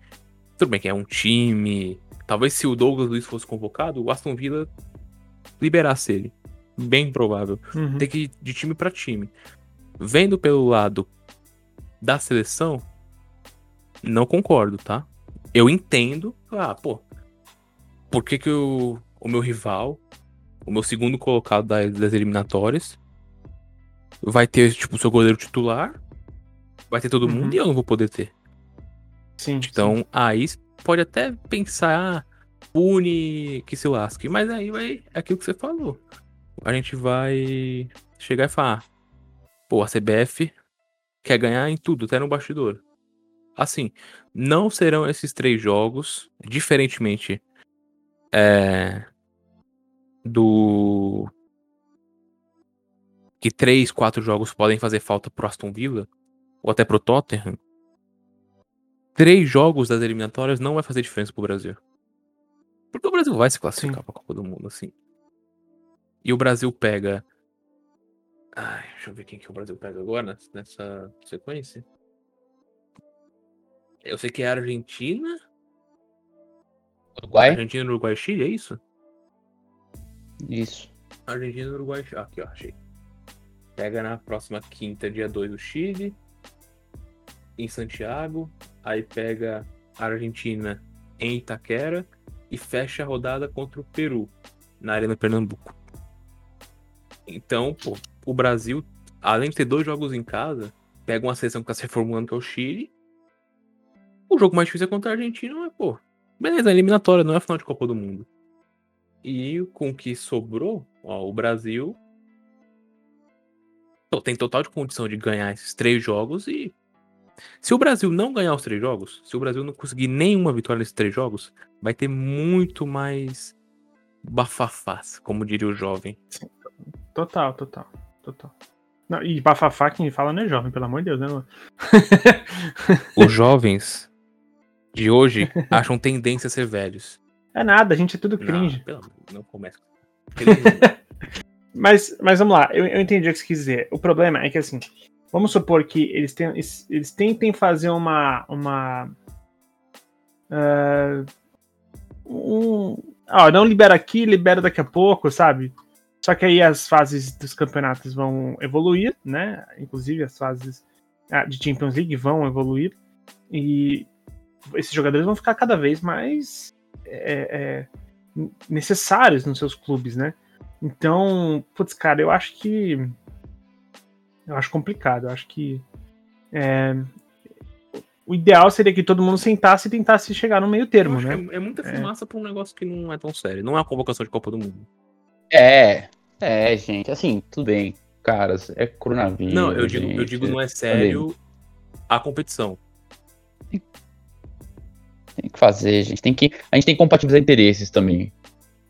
Tudo bem que é um time. Talvez se o Douglas Luiz fosse convocado, o Aston Villa liberasse ele. Bem provável.
Uhum.
Tem que ir de time pra time. Vendo pelo lado da seleção, não concordo, tá? Eu entendo. Ah, pô. Por que, que o, o meu rival, o meu segundo colocado das, das eliminatórias, vai ter, tipo, o seu goleiro titular, vai ter todo
Uhum.
mundo e eu não vou poder ter.
Sim.
Então, aí pode até pensar, ah, pune que se lasque. Mas aí vai é aquilo que você falou. A gente vai chegar e falar, pô, a CBF quer ganhar em tudo, até no bastidor. Assim, não serão esses três jogos, diferentemente é, do que três, quatro jogos podem fazer falta pro Aston Villa ou até pro Tottenham. Três jogos das eliminatórias não vai fazer diferença pro Brasil. Porque o Brasil vai se classificar
Sim.
pra Copa do Mundo, assim. E o Brasil pega. Ai, deixa eu ver quem que o Brasil pega agora nessa- sequência. Eu sei que é a Argentina.
Uruguai?
Argentina, Uruguai e Chile, é isso?
Isso.
Argentina, Uruguai. Ah, aqui, ó, achei. Pega na próxima quinta, dia 2, o Chile. Em Santiago. Aí pega a Argentina em Itaquera. E fecha a rodada contra o Peru, na Arena Pernambuco. Então, pô, o Brasil, além de ter dois jogos em casa, pega uma seleção que tá se reformulando, que é o Chile. O jogo mais difícil é contra a Argentina, mas, pô, beleza, é eliminatória, não é final de Copa do Mundo. E com o que sobrou, ó, o Brasil tem total de condição de ganhar esses três jogos e. Se o Brasil não ganhar os três jogos, se o Brasil não conseguir nenhuma vitória nesses três jogos, vai ter muito mais bafafás, como diria o jovem.
Total, total, total. Não, e bafafá quem fala não é jovem, pelo amor de Deus, né, mano?
Os jovens de hoje acham tendência a ser velhos.
É nada, a gente é tudo cringe.
Não, pelo amor, não começa.
Mas, mas vamos lá, eu, eu entendi o que você quis dizer. O problema é que assim, vamos supor que eles, ten, eles tentem fazer uma. uma uh, um, ó, não libera aqui, libera daqui a pouco, sabe? Só que aí as fases dos campeonatos vão evoluir, né? Inclusive as fases ah, de Champions League vão evoluir. E esses jogadores vão ficar cada vez mais é, é, necessários nos seus clubes, né? Então, putz, cara, eu acho que. Eu acho complicado. Eu acho que. É, o ideal seria que todo mundo sentasse e tentasse chegar no meio termo, né?
É, é, muita fumaça é. pra um negócio que não é tão sério. Não é a convocação de Copa do Mundo.
É, é, gente. Assim, tudo bem. Caras, é coronavírus.
Não, eu digo,
gente,
eu digo não é sério a competição.
Tem que fazer, gente. Tem que, a gente tem que compatibilizar interesses também.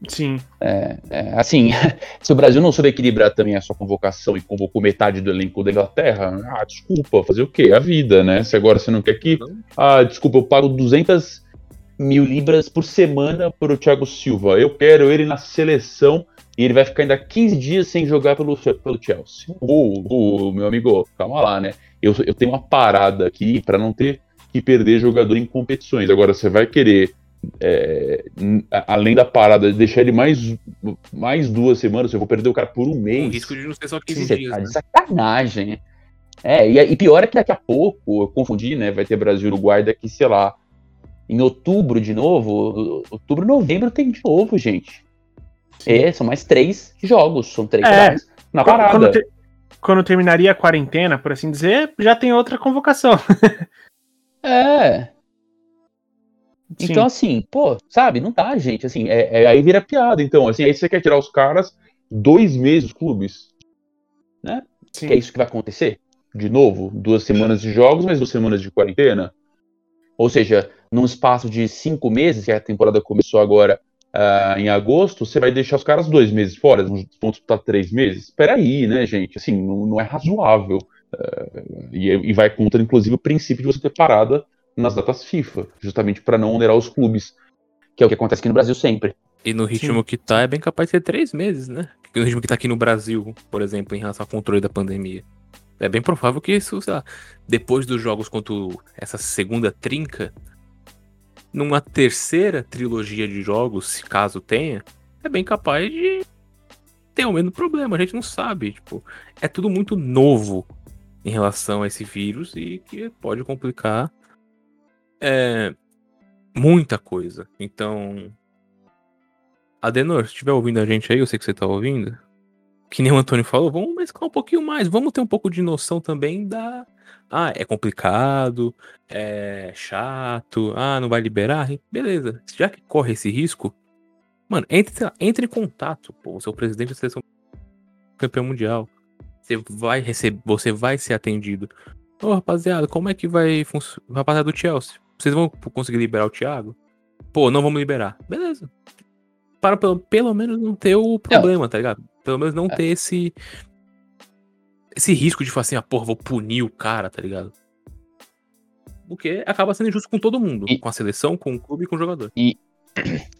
Sim.
É, é, assim, se o Brasil não souber equilibrar também a sua convocação e convocou metade do elenco da Inglaterra, ah, desculpa, fazer o quê? A vida, né? Se agora você não quer que. Ah, desculpa, eu pago 200 mil libras por semana para o Thiago Silva. Eu quero ele na seleção e ele vai ficar ainda 15 dias sem jogar pelo, pelo Chelsea. Ô, oh, oh, meu amigo, calma lá, né? Eu, eu tenho uma parada aqui para não ter que perder jogador em competições. Agora, você vai querer é, além da parada, deixar ele mais, mais duas semanas, eu vou perder o cara por um mês.
O risco de não ser só 15 dias. Tá
de né? sacanagem. É, e, e, pior é que daqui a pouco, eu confundi, né? Vai ter Brasil e Uruguai daqui, sei lá, em outubro de novo. Outubro, novembro tem de novo, gente. É, são mais três jogos, são três
é, na parada. Quando, te, quando terminaria a quarentena, por assim dizer, já tem outra convocação.
é, Sim. Então, assim, pô, sabe, não dá, gente. Assim, é, é, aí vira piada. Então, assim, aí você quer tirar os caras dois meses clubes. Né? Sim. Que é isso que vai acontecer? De novo, duas semanas de jogos, mas duas semanas de quarentena. Ou seja, num espaço de cinco meses, que a temporada começou agora uh, em agosto, você vai deixar os caras dois meses fora, vão disputar três meses? Espera aí, né, gente? Assim, não, não é razoável. Uh, e, e, vai contra, inclusive, o princípio de você ter parada nas datas FIFA, justamente para não onerar os clubes, que é o que acontece aqui no Brasil sempre.
E no ritmo Sim. que tá, é bem capaz de ser três meses, né? No ritmo que tá aqui no Brasil, por exemplo, em relação ao controle da pandemia. É bem provável que isso, sei lá, depois dos jogos contra essa segunda trinca, numa terceira trilogia de jogos, se caso tenha, é bem capaz de ter o mesmo problema. A gente não sabe, tipo, é tudo muito novo em relação a esse vírus e que pode complicar é muita coisa. Então, Adenor, se estiver ouvindo a gente aí, eu sei que você tá ouvindo. Que nem o Antônio falou, vamos mesclar um pouquinho mais, vamos ter um pouco de noção também da. Ah, é complicado, é chato, ah, não vai liberar. Beleza, já que corre esse risco, mano, entre, entre em contato, pô, seu presidente da seleção campeão mundial. Você vai receber, você vai ser atendido. Ô, oh, rapaziada, como é que vai funcionar? Rapaziada do Chelsea, vocês vão conseguir liberar o Thiago? Pô, não vamos liberar. Beleza. Para pelo, pelo menos não ter o problema, não. tá ligado? Pelo menos não é. ter esse. Esse risco de falar assim, ah, porra, vou punir o cara, tá ligado? Porque acaba sendo injusto com todo mundo. E... Com a seleção, com o clube e com o jogador.
E.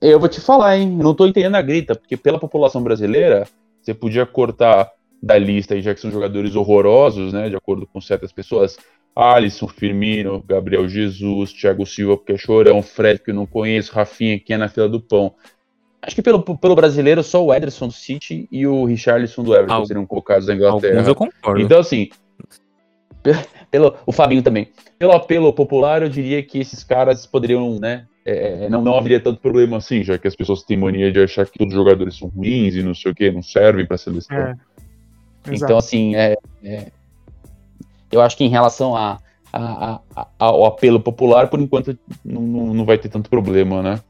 Eu vou te falar, hein? Não tô entendendo a grita, porque pela população brasileira, você podia cortar da lista, já que são jogadores horrorosos, né? De acordo com certas pessoas, Alisson, Firmino, Gabriel Jesus, Thiago Silva, porque é chorão, Fred, que eu não conheço, Rafinha, que é na fila do pão. Acho que pelo, pelo brasileiro, só o Ederson do City e o Richarlison do Everton seriam colocados na Inglaterra.
eu concordo.
Então, assim, pelo, o Fabinho também. Pelo apelo popular, eu diria que esses caras poderiam, né, é, é, não, não haveria tanto problema assim, já que as pessoas têm mania de achar que todos os jogadores são ruins e não sei o que, não servem para a seleção. É, então, assim, é, é, eu acho que em relação a, a, a, ao apelo popular, por enquanto não, não vai ter tanto problema, né?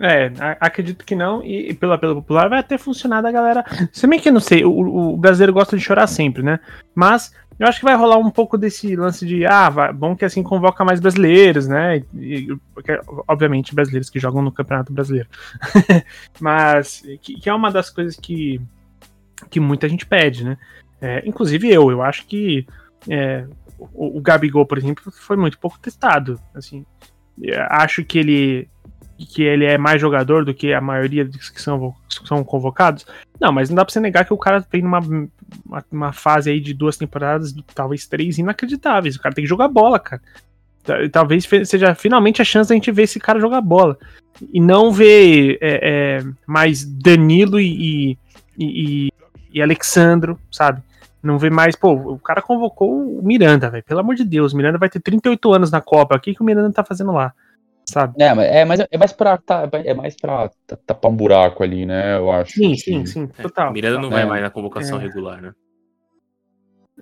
É, acredito que não, e pela pela popular vai até funcionar da galera. Se bem que eu não sei, o, o, brasileiro gosta de chorar sempre, né? Mas eu acho que vai rolar um pouco desse lance de, ah, vai, bom que assim convoca mais brasileiros, né? E, porque, obviamente, brasileiros que jogam no Campeonato Brasileiro. Mas que, que, é uma das coisas que, que muita gente pede, né? É, inclusive eu, eu acho que é, o, o Gabigol, por exemplo, foi muito pouco testado. Assim, acho que ele que ele é mais jogador do que a maioria dos que são, são convocados. Não, mas não dá pra você negar que o cara tem uma, uma, uma, fase aí de duas temporadas, talvez três, inacreditáveis. O cara tem que jogar bola, cara. Talvez seja finalmente a chance da gente ver esse cara jogar bola. E não ver é, é, mais Danilo e, e, e, e Alexandro, sabe? Não vê mais, pô, o cara convocou o Miranda, velho. Pelo amor de Deus, o Miranda vai ter 38 anos na Copa. O que, que o Miranda tá fazendo lá? sabe?
É, mas é, mais, é mais pra, tá, é mais pra tapar um buraco ali, né? Eu acho.
Sim, sim, sim,
é,
total.
É, Miranda não vai mais na convocação é. regular, né?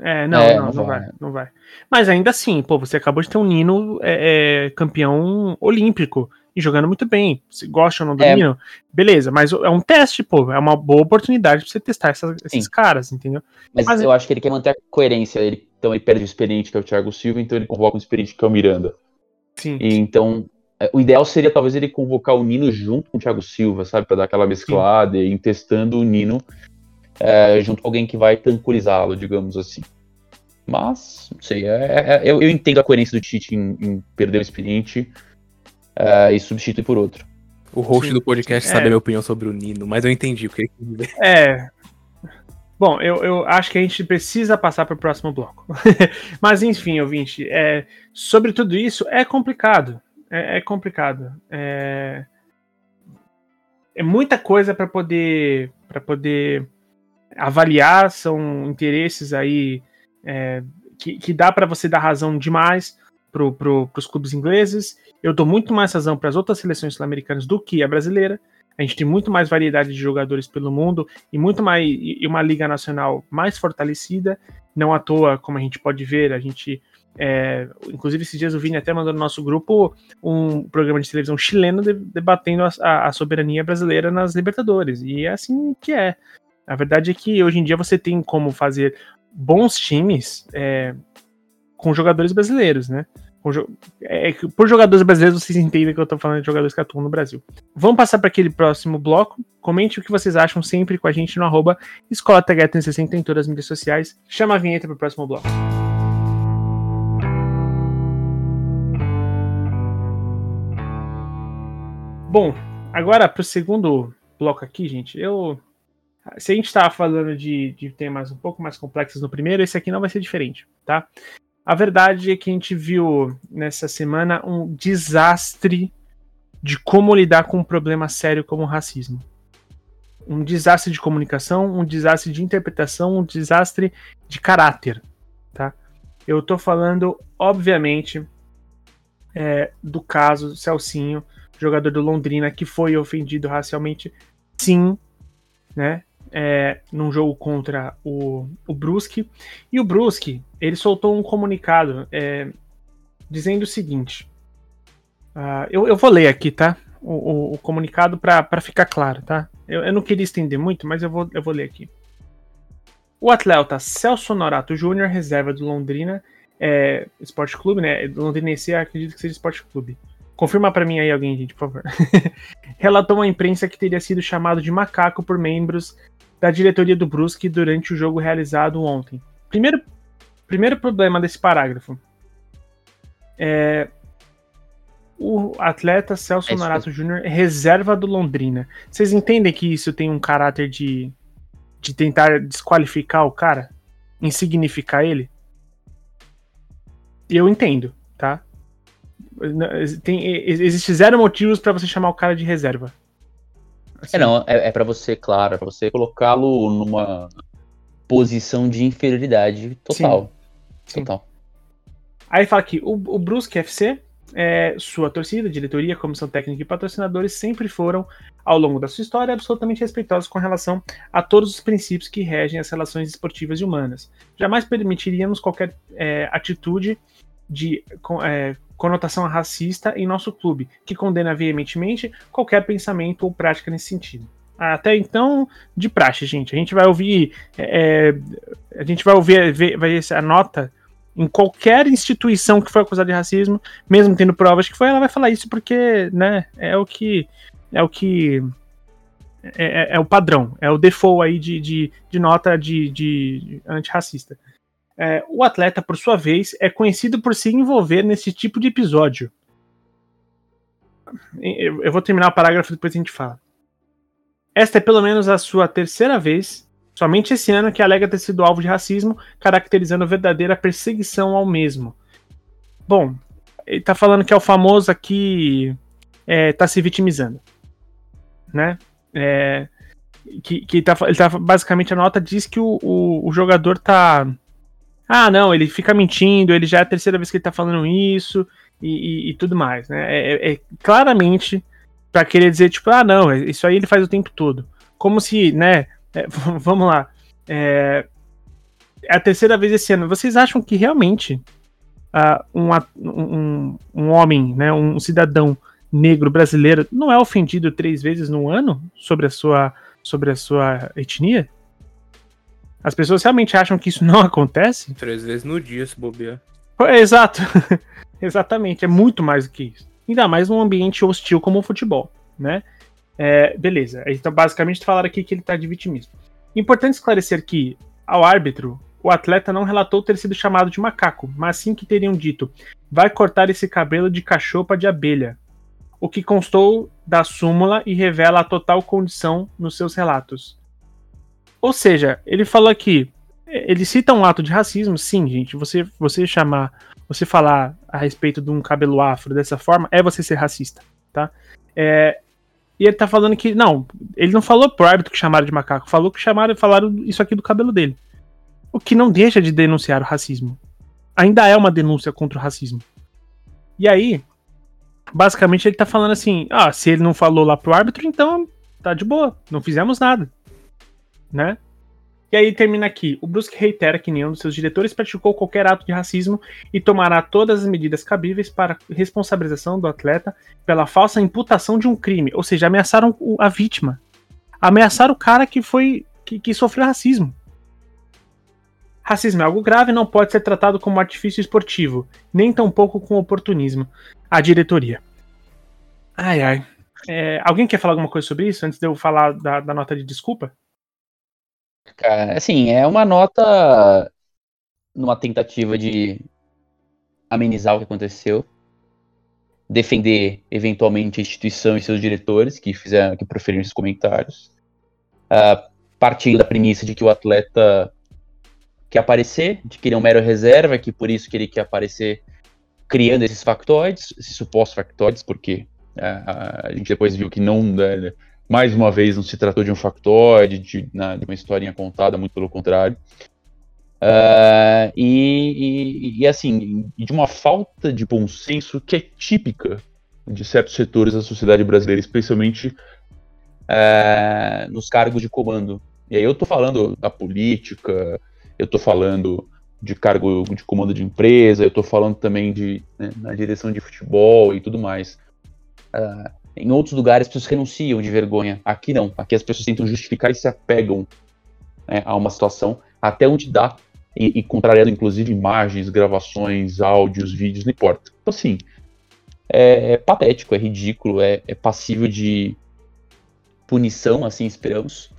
É, não, é, não, não, não vai. vai. não vai. Mas ainda assim, pô, você acabou de ter um Nino é, é, campeão olímpico e jogando muito bem. Se gosta ou não do é. Nino, beleza, mas é um teste, pô, é uma boa oportunidade pra você testar essas, esses caras, entendeu?
Mas, mas, eu acho que ele quer manter a coerência, ele, então ele perde o experiente que é o Thiago Silva, então ele convoca um experiente que é o Miranda.
Sim.
E, então, é, o ideal seria talvez ele convocar o Nino junto com o Thiago Silva, sabe? Para dar aquela mesclada Sim. e ir testando o Nino é, junto com alguém que vai tranquilizá-lo, digamos assim. Mas, não sei, é, é, é eu, eu, entendo a coerência do Tite em, em perder o experiente é, e substituir por outro.
O host Sim. do podcast sabe a minha opinião sobre o Nino, mas eu entendi o que ele.
É. Bom, eu, eu acho que a gente precisa passar para o próximo bloco. mas enfim, ouvinte, é, sobre tudo isso é complicado é, é complicado. É, é muita coisa para poder para poder avaliar, são interesses aí é, que, que dá para você dar razão demais para pro, os clubes ingleses. Eu dou muito mais razão para as outras seleções sul-americanas do que a brasileira. A gente tem muito mais variedade de jogadores pelo mundo e muito mais e uma liga nacional mais fortalecida. Não à toa, como a gente pode ver, a gente é, inclusive, esses dias o Vini até mandou no nosso grupo um programa de televisão chileno debatendo a, a, soberania brasileira nas Libertadores. E é assim que é. A verdade é que hoje em dia você tem como fazer bons times é, com jogadores brasileiros, né? É, por jogadores brasileiros, vocês entendem que eu tô falando de jogadores que atuam no Brasil. Vamos passar para aquele próximo bloco. Comente o que vocês acham sempre com a gente no arroba Escola 360 em todas as mídias sociais. Chama a vinheta pro próximo bloco. Bom, agora para o segundo bloco aqui, gente, eu. Se a gente estava falando de, de temas um pouco mais complexos no primeiro, esse aqui não vai ser diferente, tá? A verdade é que a gente viu nessa semana um desastre de como lidar com um problema sério como o racismo. Um desastre de comunicação, um desastre de interpretação, um desastre de caráter, tá? Eu tô falando, obviamente, é, do caso Celcinho, jogador do Londrina que foi ofendido racialmente, sim, né? É, num jogo contra o, o Brusque. E o Brusque, ele soltou um comunicado é, dizendo o seguinte. Uh, eu, eu vou ler aqui, tá? O, o, o comunicado para ficar claro, tá? Eu, eu, não queria estender muito, mas eu vou, eu vou ler aqui. O atleta Celso Norato Júnior, reserva do Londrina é, Esporte Clube, né? Londrinense, acredito que seja Esporte Clube. Confirma para mim aí alguém, gente, por favor. Relatou à imprensa que teria sido chamado de macaco por membros da diretoria do Brusque durante o jogo realizado ontem. Primeiro, primeiro problema desse parágrafo. É, o atleta Celso é Norato Júnior reserva do Londrina. Vocês entendem que isso tem um caráter de, de tentar desqualificar o cara? Insignificar ele? Eu entendo, tá? Tem, existe zero motivos para você chamar o cara de reserva.
Assim. É, não, é, é para você, claro, é pra você colocá-lo numa posição de inferioridade total. Sim. Total.
Aí fala aqui, o, o Brusque FC, é, sua torcida, diretoria, comissão técnica e patrocinadores sempre foram, ao longo da sua história, absolutamente respeitosos com relação a todos os princípios que regem as relações esportivas e humanas. Jamais permitiríamos qualquer é, atitude de é, conotação racista em nosso clube, que condena veementemente qualquer pensamento ou prática nesse sentido. Até então, de praxe, gente. A gente vai ouvir. É, é a gente vai ouvir ver, a nota em qualquer instituição que foi acusada de racismo, mesmo tendo provas que foi, ela vai falar isso porque, né, é o que. É o que. É, é, é o padrão, é o default aí de, de, de nota de, de antirracista. É, o atleta, por sua vez, é conhecido por se envolver nesse tipo de episódio. Eu, vou terminar o parágrafo depois a gente fala. Esta é pelo menos a sua terceira vez, somente esse ano, que alega ter sido alvo de racismo, caracterizando verdadeira perseguição ao mesmo. Bom, ele tá falando que é o famoso aqui é, tá se vitimizando. Né? É, que, que tá, ele tá, basicamente a nota diz que o, o, o, jogador tá. Ah, não, ele fica mentindo, ele já é a terceira vez que ele tá falando isso e, e, e tudo mais, né? É, é, é claramente para querer dizer, tipo, ah, não, isso aí ele faz o tempo todo. Como se, né, é, vamos lá, é, é, a terceira vez esse ano. Vocês acham que realmente uh, um, um, um homem, né, um cidadão negro brasileiro não é ofendido três vezes no ano sobre a sua, sobre a sua etnia? As pessoas realmente acham que isso não acontece?
Três vezes no dia, se bobear.
Exato. Exatamente, é muito mais do que isso. Ainda mais num ambiente hostil como o futebol, né? É, beleza, então basicamente falaram aqui que ele tá de vitimismo. Importante esclarecer que, ao árbitro, o atleta não relatou ter sido chamado de macaco, mas sim que teriam dito: vai cortar esse cabelo de cachopa de abelha. O que constou da súmula e revela a total condição nos seus relatos. Ou seja, ele falou aqui, ele cita um ato de racismo, sim, gente. Você, você chamar você falar a respeito de um cabelo afro dessa forma é você ser racista, tá? É, e ele tá falando que. Não, ele não falou pro árbitro que chamaram de macaco, falou que chamaram, falaram isso aqui do cabelo dele. O que não deixa de denunciar o racismo. Ainda é uma denúncia contra o racismo. E aí, basicamente ele tá falando assim: ah, se ele não falou lá pro árbitro, então tá de boa, não fizemos nada. Né? E aí termina aqui. O Brusque reitera que nenhum dos seus diretores praticou qualquer ato de racismo e tomará todas as medidas cabíveis para responsabilização do atleta pela falsa imputação de um crime. Ou seja, ameaçaram a vítima. Ameaçaram o cara que foi. que, que sofreu racismo. Racismo é algo grave e não pode ser tratado como artifício esportivo, nem tampouco com oportunismo. A diretoria. Ai, ai. É, alguém quer falar alguma coisa sobre isso antes de eu falar da, da nota de desculpa?
Cara, assim, é uma nota numa tentativa de amenizar o que aconteceu, defender eventualmente a instituição e seus diretores que fizeram, que proferiram esses comentários, uh, partindo da premissa de que o atleta quer aparecer, de que ele é um mero reserva, que por isso que ele quer aparecer criando esses factoides, esses supostos factoides, porque uh, a gente depois viu que não, né, mais uma vez, não se tratou de um factoide, de, né, de uma historinha contada, muito pelo contrário. Uh, e, e, e, assim, de uma falta de bom senso que é típica de certos setores da sociedade brasileira, especialmente uh, nos cargos de comando. E aí eu tô falando da política, eu tô falando de cargo de comando de empresa, eu tô falando também de né, na direção de futebol e tudo mais. Uh, em outros lugares, as pessoas renunciam de vergonha. Aqui não. Aqui as pessoas tentam justificar e se apegam né, a uma situação até onde dá. E, e contrariando, inclusive, imagens, gravações, áudios, vídeos, não importa. Então, assim, é, é patético, é ridículo, é, é, passível de punição, assim esperamos.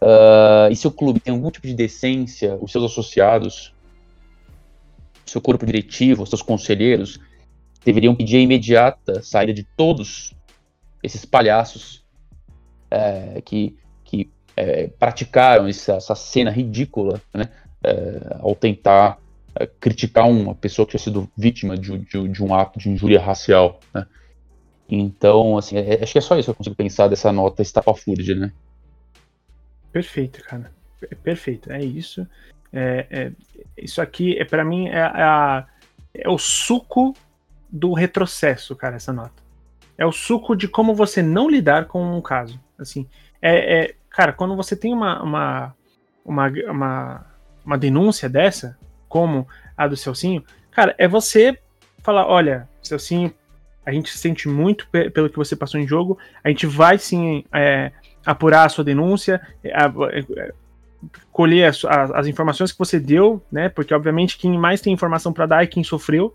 Uh, e se o clube tem algum tipo de decência, os seus associados, seu corpo diretivo, seus conselheiros, deveriam pedir a imediata saída de todos esses palhaços é, que, que é, praticaram essa, essa, cena ridícula, né, é, ao tentar é, criticar uma pessoa que tinha sido vítima de, de, de um ato de injúria racial, né. Então, assim, é, acho que é só isso que eu consigo pensar dessa nota estapafúrdia, né?
Perfeito, cara. Perfeito, é isso. É, isso aqui, é para mim, é, a, é o suco do retrocesso, cara, essa nota é o suco de como você não lidar com um caso. Assim, é, é cara, quando você tem uma, uma, uma, uma, uma denúncia dessa, como a do Celcinho, Cara, é você falar, olha, Celcinho, a gente se sente muito pe- pelo que você passou em jogo, a gente vai sim é, apurar a sua denúncia, é, a- é, colher as, as- informações que você deu, né? Porque obviamente quem mais tem informação pra dar é quem sofreu.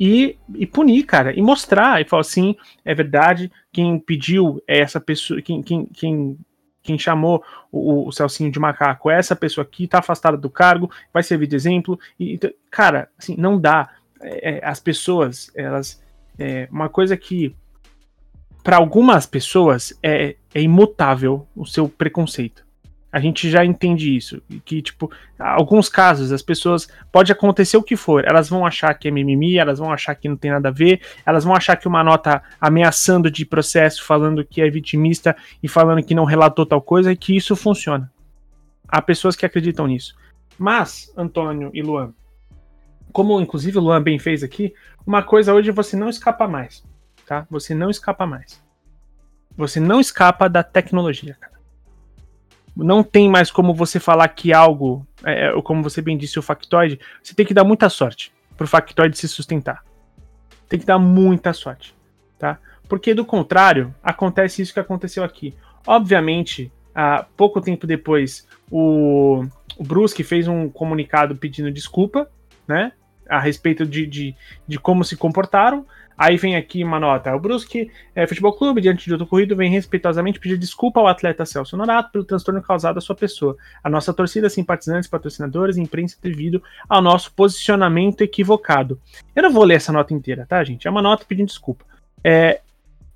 E, e punir, cara, e mostrar, e falar assim, é verdade, quem pediu é essa pessoa, quem, quem, quem, quem chamou o, o Celcinho de macaco é essa pessoa aqui, tá afastada do cargo, vai servir de exemplo, e, cara, assim, não dá. É, é, as pessoas, elas, é, uma coisa que para algumas pessoas é, é imutável o seu preconceito. A gente já entende isso. Que, tipo, alguns casos as pessoas. Pode acontecer o que for. Elas vão achar que é mimimi, elas vão achar que não tem nada a ver, elas vão achar que uma nota ameaçando de processo, falando que é vitimista e falando que não relatou tal coisa, e que isso funciona. Há pessoas que acreditam nisso. Mas, Antônio e Luan, como inclusive o Luan bem fez aqui, uma coisa hoje você não escapa mais. Tá? Você não escapa mais. Você não escapa da tecnologia, cara. Não tem mais como você falar que algo, é, ou como você bem disse, o factoide, você tem que dar muita sorte pro factoide se sustentar. Tem que dar muita sorte, tá? Porque do contrário, acontece isso que aconteceu aqui. Obviamente, há pouco tempo depois, o, o Brusque fez um comunicado pedindo desculpa, né? A respeito de, de, de como se comportaram. Aí vem aqui uma nota. O Brusque é, Futebol Clube, diante de outro ocorrido, vem respeitosamente pedir desculpa ao atleta Celso Norato pelo transtorno causado à sua pessoa. A nossa torcida, simpatizantes, patrocinadores e imprensa devido ao nosso posicionamento equivocado. Eu não vou ler essa nota inteira, tá, gente? É uma nota pedindo desculpa. É,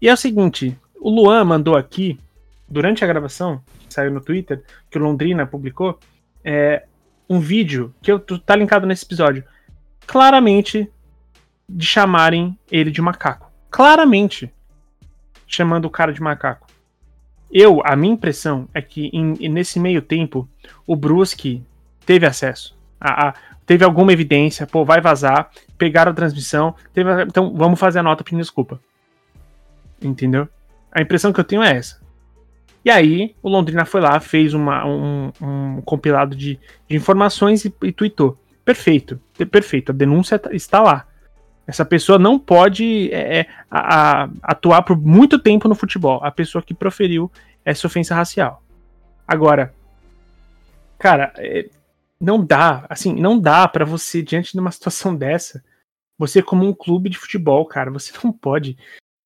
e é o seguinte: o Luan mandou aqui, durante a gravação, que saiu no Twitter, que o Londrina publicou, é, um vídeo que eu, tá linkado nesse episódio. Claramente de chamarem ele de macaco. Claramente chamando o cara de macaco. Eu, a minha impressão é que em- nesse meio tempo o Brusque teve acesso. A, a- teve alguma evidência, pô, vai vazar, pegaram a transmissão, teve então vamos fazer a nota pedindo desculpa. Entendeu? A impressão que eu tenho é essa. E aí, o Londrina foi lá, fez uma- um, um compilado de, de informações e, e tweetou. Perfeito, perfeito, a denúncia tá- está lá. Essa pessoa não pode é, é, a- a- atuar por muito tempo no futebol. A pessoa que proferiu essa ofensa racial. Agora, cara, é, não dá, assim, não dá pra você diante de uma situação dessa, você como um clube de futebol, cara, você não pode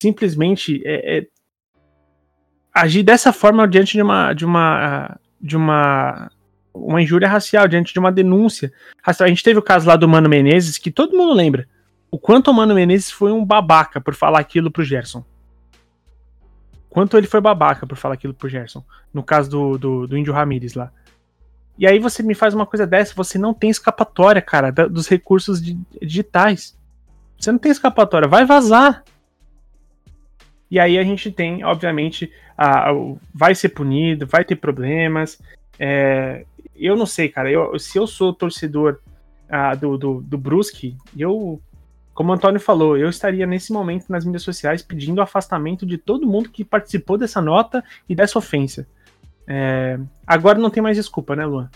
simplesmente é, é, agir dessa forma diante de uma de uma de uma uma injúria racial, diante de uma denúncia. A gente teve o caso lá do Mano Menezes, que todo mundo lembra o quanto o Mano Menezes foi um babaca por falar aquilo pro Gerson. Quanto ele foi babaca por falar aquilo pro Gerson. No caso do, do, do Índio Ramírez lá. E aí você me faz uma coisa dessa, você não tem escapatória, cara, da- dos recursos di- digitais. Você não tem escapatória, vai vazar. E aí a gente tem, obviamente, a, a- vai ser punido, vai ter problemas. É, eu não sei, cara. Eu, se eu sou torcedor ah, do, do, do Brusque, eu, como o Antônio falou, eu estaria nesse momento nas mídias sociais pedindo o afastamento de todo mundo que participou dessa nota e dessa ofensa. É, agora não tem mais desculpa, né, Luan?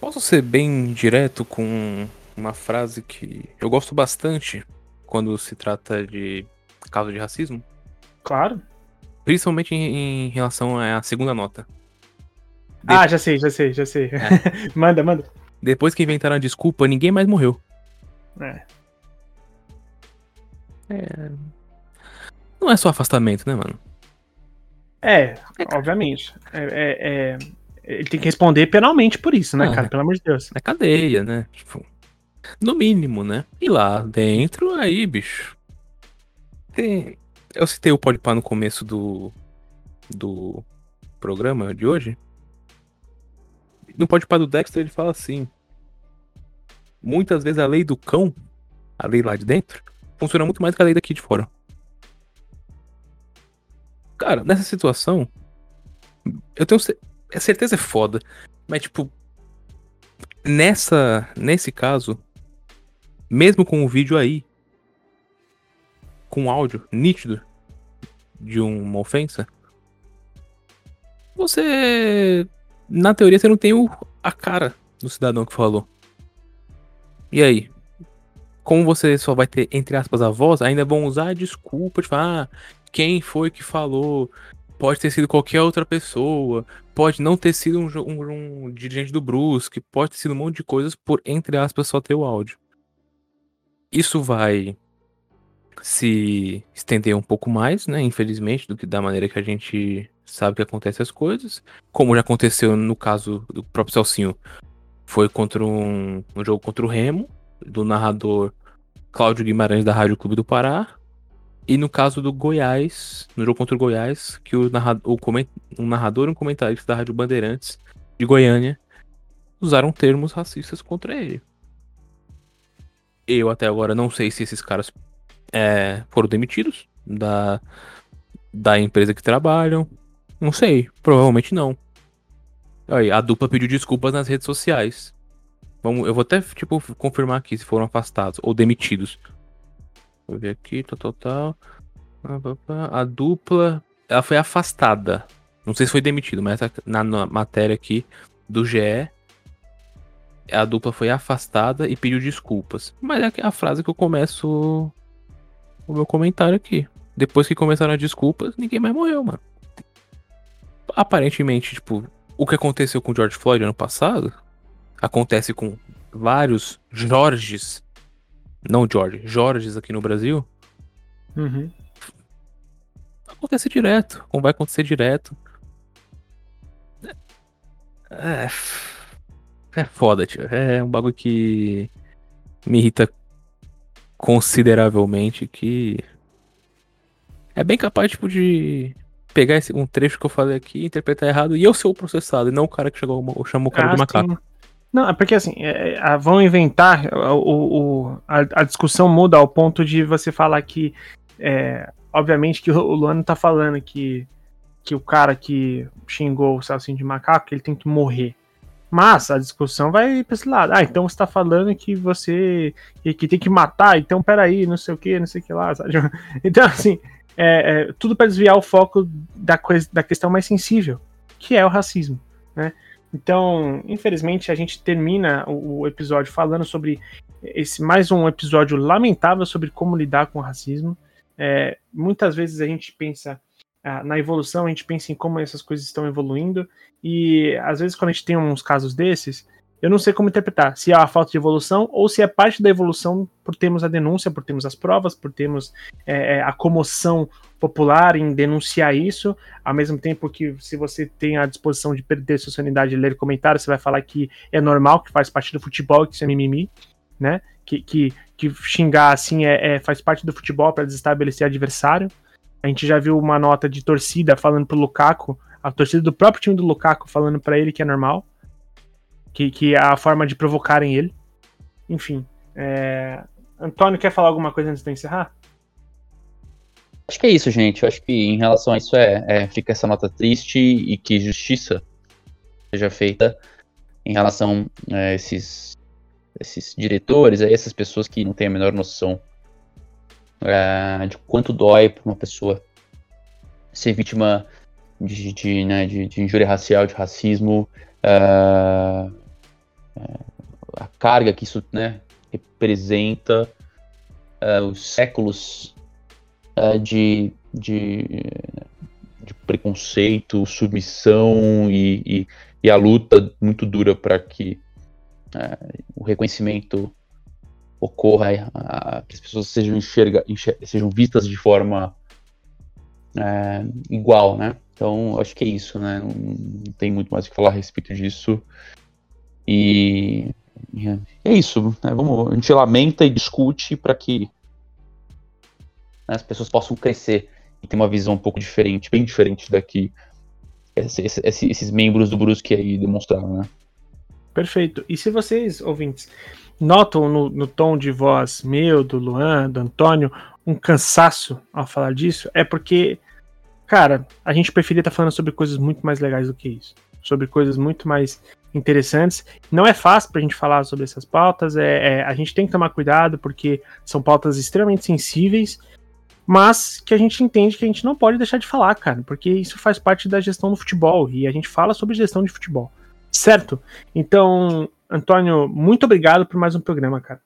Posso ser bem direto com uma frase que eu gosto bastante quando se trata de caso de racismo?
Claro.
Principalmente em, relação à segunda nota. De-
Ah, já sei, já sei, já sei. manda, manda.
Depois que inventaram a desculpa, ninguém mais morreu.
É.
Não é só afastamento, né, mano?
É, obviamente. É, é- é- ele tem que responder penalmente por isso, né,
Ah,
cara? Pelo amor de Deus.
É cadeia, né? Tipo, no mínimo, né? E lá dentro, aí, bicho. Tem... Eu citei o Podpah no começo do, do programa de hoje. No Podpah do Dexter, ele fala assim. Muitas vezes a lei do cão, a lei lá de dentro, funciona muito mais que a lei daqui de fora. Cara, nessa situação, eu tenho a certeza é foda, mas tipo, nessa nesse caso, mesmo com o vídeo aí, com áudio nítido de uma ofensa, você na teoria você não tem o, a cara do cidadão que falou. E aí, como você só vai ter, entre aspas, a voz, ainda vão usar a desculpa de falar, ah, quem foi que falou? Pode ter sido qualquer outra pessoa, pode não ter sido um, um, um dirigente do Brusque, pode ter sido um monte de coisas por, entre aspas, só ter o áudio. Isso vai se estender um pouco mais, né? Infelizmente, do que da maneira que a gente sabe que acontecem as coisas. Como já aconteceu no caso do próprio Celcinho. Foi contra um, um jogo contra o Remo, do narrador Cláudio Guimarães da Rádio Clube do Pará. E no caso do Goiás, no jogo contra o Goiás, que o narrador, o um narrador e um comentarista da Rádio Bandeirantes de Goiânia usaram termos racistas contra ele. Eu até agora não sei se esses caras é, foram demitidos da, da empresa que trabalham. Não sei, provavelmente não. Aí, a dupla pediu desculpas nas redes sociais. Vamos, eu vou até, tipo, confirmar aqui se foram afastados ou demitidos. Vou ver aqui, tal, tal, tal. A dupla, ela foi afastada. Não sei se foi demitido, mas na, na matéria aqui do GE, a dupla foi afastada e pediu desculpas. Mas é a frase que eu começo o meu comentário aqui. Depois que começaram as desculpas, ninguém mais morreu, mano. Aparentemente, tipo, o que aconteceu com o George Floyd ano passado acontece com vários Jorges, não George, Jorges aqui no Brasil.
Uhum.
Acontece direto, como vai acontecer direto. É, é foda, tio. É um bagulho que me irrita consideravelmente que é bem capaz tipo de pegar esse, um trecho que eu falei aqui, interpretar errado e eu ser o processado, e não o cara que chegou ou chamou o cara ah, de macaco. Sim.
Não, é porque assim, é, é, vão inventar, o, o a, a, discussão muda ao ponto de você falar que, é, obviamente, que o Luano tá falando que, que o cara que xingou o Celcinho de macaco, ele tem que morrer. Mas a discussão vai pra esse lado. Ah, então você tá falando que você que tem que matar, então peraí, não sei o que, não sei o que lá, sabe? Então, assim, é, é, tudo para desviar o foco da, coisa, da questão mais sensível, que é o racismo, né? Então, infelizmente, a gente termina o, o episódio falando sobre esse mais um episódio lamentável sobre como lidar com o racismo. É, muitas vezes a gente pensa na evolução, a gente pensa em como essas coisas estão evoluindo, e às vezes quando a gente tem uns casos desses, eu não sei como interpretar, se é a falta de evolução ou se é parte da evolução por termos a denúncia, por termos as provas, por termos é, é, a comoção popular em denunciar isso, ao mesmo tempo que se você tem a disposição de perder sua sanidade e ler comentários, você vai falar que é normal, que faz parte do futebol, que isso é mimimi, né? Que, que, que xingar assim é, é faz parte do futebol para desestabilizar adversário. A gente já viu uma nota de torcida falando pro Lukaku, a torcida do próprio time do Lukaku falando para ele que é normal, que, que é a forma de provocarem ele. Enfim. É... Antônio, quer falar alguma coisa antes de encerrar?
Acho que é isso, gente. Eu acho que em relação a isso é, é fica essa nota triste e que justiça seja feita em relação a esses, esses diretores, a essas pessoas que não têm a menor noção uh, de quanto dói para uma pessoa ser vítima de, de, né, de, de injúria racial, de racismo, uh, a carga que isso né, representa, uh, os séculos de, de, de, preconceito, submissão e, e, e, a luta muito dura para que o reconhecimento ocorra, que as pessoas sejam, enxerga, enxer, sejam vistas de forma é, igual, né? Então, acho que é isso, né? Não, não tem muito mais o que falar a respeito disso. E é isso, né? Vamos, a gente lamenta e discute para que né, as pessoas possam crescer e ter uma visão um pouco diferente, bem diferente daqui esses, esses membros do Brusque aí demonstraram, né?
Perfeito. E se vocês, ouvintes, notam no, no, tom de voz meu, do Luan, do Antônio, um cansaço ao falar disso, é porque, cara, a gente preferia estar falando sobre coisas muito mais legais do que isso. Sobre coisas muito mais interessantes. Não é fácil pra gente falar sobre essas pautas, é, é a gente tem que tomar cuidado porque são pautas extremamente sensíveis, mas que a gente entende que a gente não pode deixar de falar, cara, porque isso faz parte da gestão do futebol e a gente fala sobre gestão de futebol. Certo? Então, Antônio, muito obrigado por mais um programa, cara.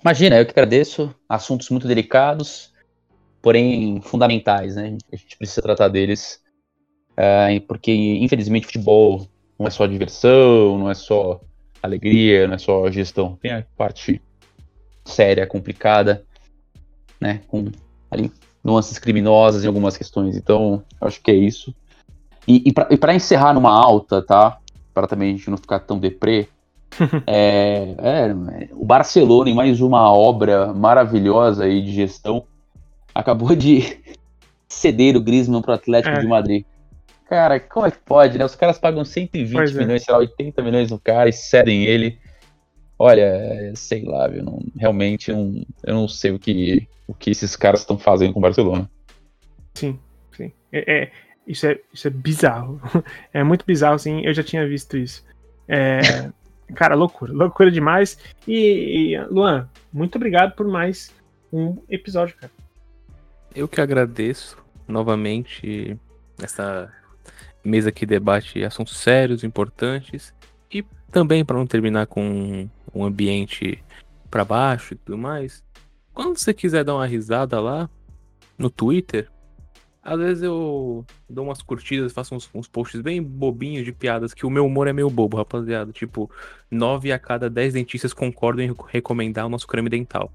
Imagina, eu que agradeço. Assuntos muito delicados, porém fundamentais, né? A gente precisa tratar deles. É, porque, infelizmente, futebol não é só diversão, não é só alegria, não é só gestão. Tem a parte séria, complicada, né? Com ali, nuances criminosas em algumas questões. Então, acho que é isso. E, e para encerrar numa alta, tá? Para também a gente não ficar tão deprê, é, é, o Barcelona, em mais uma obra maravilhosa aí de gestão, acabou de ceder o Griezmann para o Atlético é. de Madrid. Cara, como é que pode, né? Os caras pagam 120 pois é. milhões, é. sei lá, 80 milhões no cara e cedem ele. Olha, sei lá, eu não, realmente não, eu não sei o que, o que esses caras estão fazendo com o Barcelona.
Sim, sim. É, é, isso, é, isso é bizarro. É muito bizarro, sim. Eu já tinha visto isso. É, cara, loucura. Loucura demais. E, e, Luan, muito obrigado por mais um episódio, cara.
Eu que agradeço novamente essa mesa que debate assuntos sérios, importantes e também para não terminar com um ambiente para baixo e tudo mais. Quando você quiser dar uma risada lá no Twitter, às vezes eu dou umas curtidas, faço uns, uns, posts bem bobinhos de piadas, que o meu humor é meio bobo, rapaziada. Tipo, 9 a cada 10 dentistas concordam em recomendar o nosso creme dental.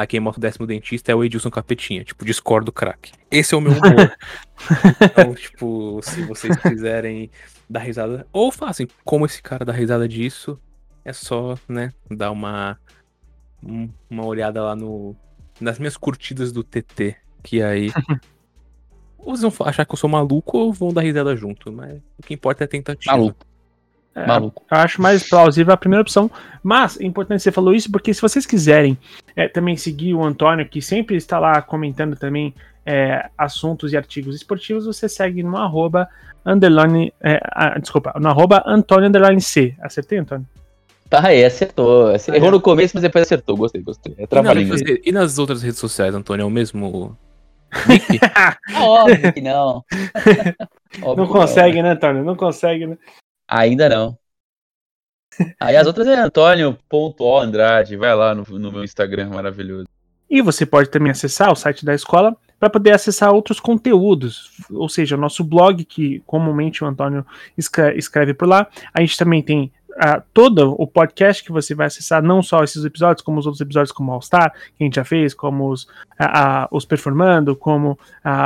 A quem mostra o décimo dentista é o Edilson Capetinha, tipo, discordo craque. Esse é o meu humor. então, tipo, se vocês quiserem dar risada, ou fazem como esse cara dá risada disso, é só, né, dar uma, uma olhada lá no, nas minhas curtidas do TT, que aí ou vão achar que eu sou maluco ou vão dar risada junto, mas o que importa é a tentativa.
Maluco.
É, Maluco. Eu acho mais plausível a primeira opção. Mas é importante você falou isso, porque se vocês quiserem é, também seguir o Antônio, que sempre está lá comentando também é, assuntos e artigos esportivos, você segue no arroba underline. É, ah, desculpa, no arroba Antônio underline C. Acertei, Antônio?
Tá aí, acertou. Errou no começo, mas depois acertou. Gostei, gostei. É
trabalhinho. E, e nas outras redes sociais, Antônio, é o mesmo
Óbvio que não.
Óbvio não consegue, não. né, Antônio? Não consegue, né?
Ainda não. Aí as outras é Antônio.andrade. Vai lá no, no meu Instagram maravilhoso.
E você pode também acessar o site da escola para poder acessar outros conteúdos, ou seja, o nosso blog, que comumente o Antônio escreve por lá. A gente também tem uh, todo o podcast que você vai acessar, não só esses episódios, como os outros episódios, como All Star, que a gente já fez, como os, uh, os Performando, como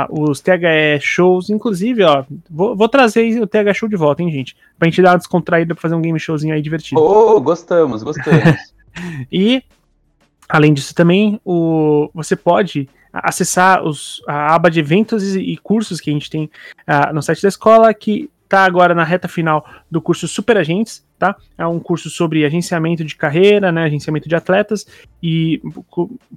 os THE Shows. Inclusive, ó, vou, vou, trazer o THE Show de volta, hein, gente? Pra gente dar uma descontraída pra fazer um game showzinho aí divertido.
Oh, gostamos, gostamos.
e, além disso, também, o, você pode acessar os, a aba de eventos e, e cursos que a gente tem uh, no site da escola, que está agora na reta final do curso Super Agentes, tá? É um curso sobre agenciamento de carreira, né, agenciamento de atletas e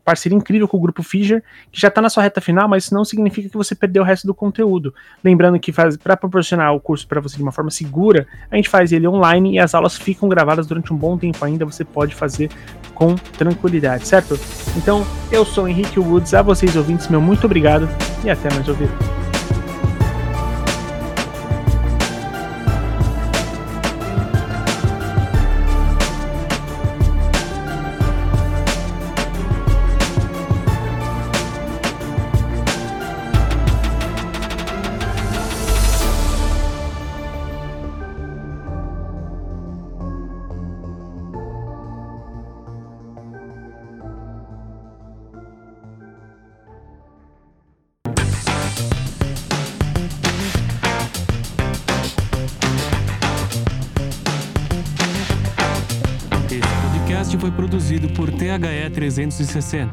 parceria incrível com o grupo Fischer, que já está na sua reta final, mas isso não significa que você perdeu o resto do conteúdo. Lembrando que para proporcionar o curso para você de uma forma segura, a gente faz ele online e as aulas ficam gravadas durante um bom tempo ainda, você pode fazer com tranquilidade, certo? Então, eu sou o Henrique Woods, a vocês ouvintes, meu muito obrigado e até mais ouvir.
360.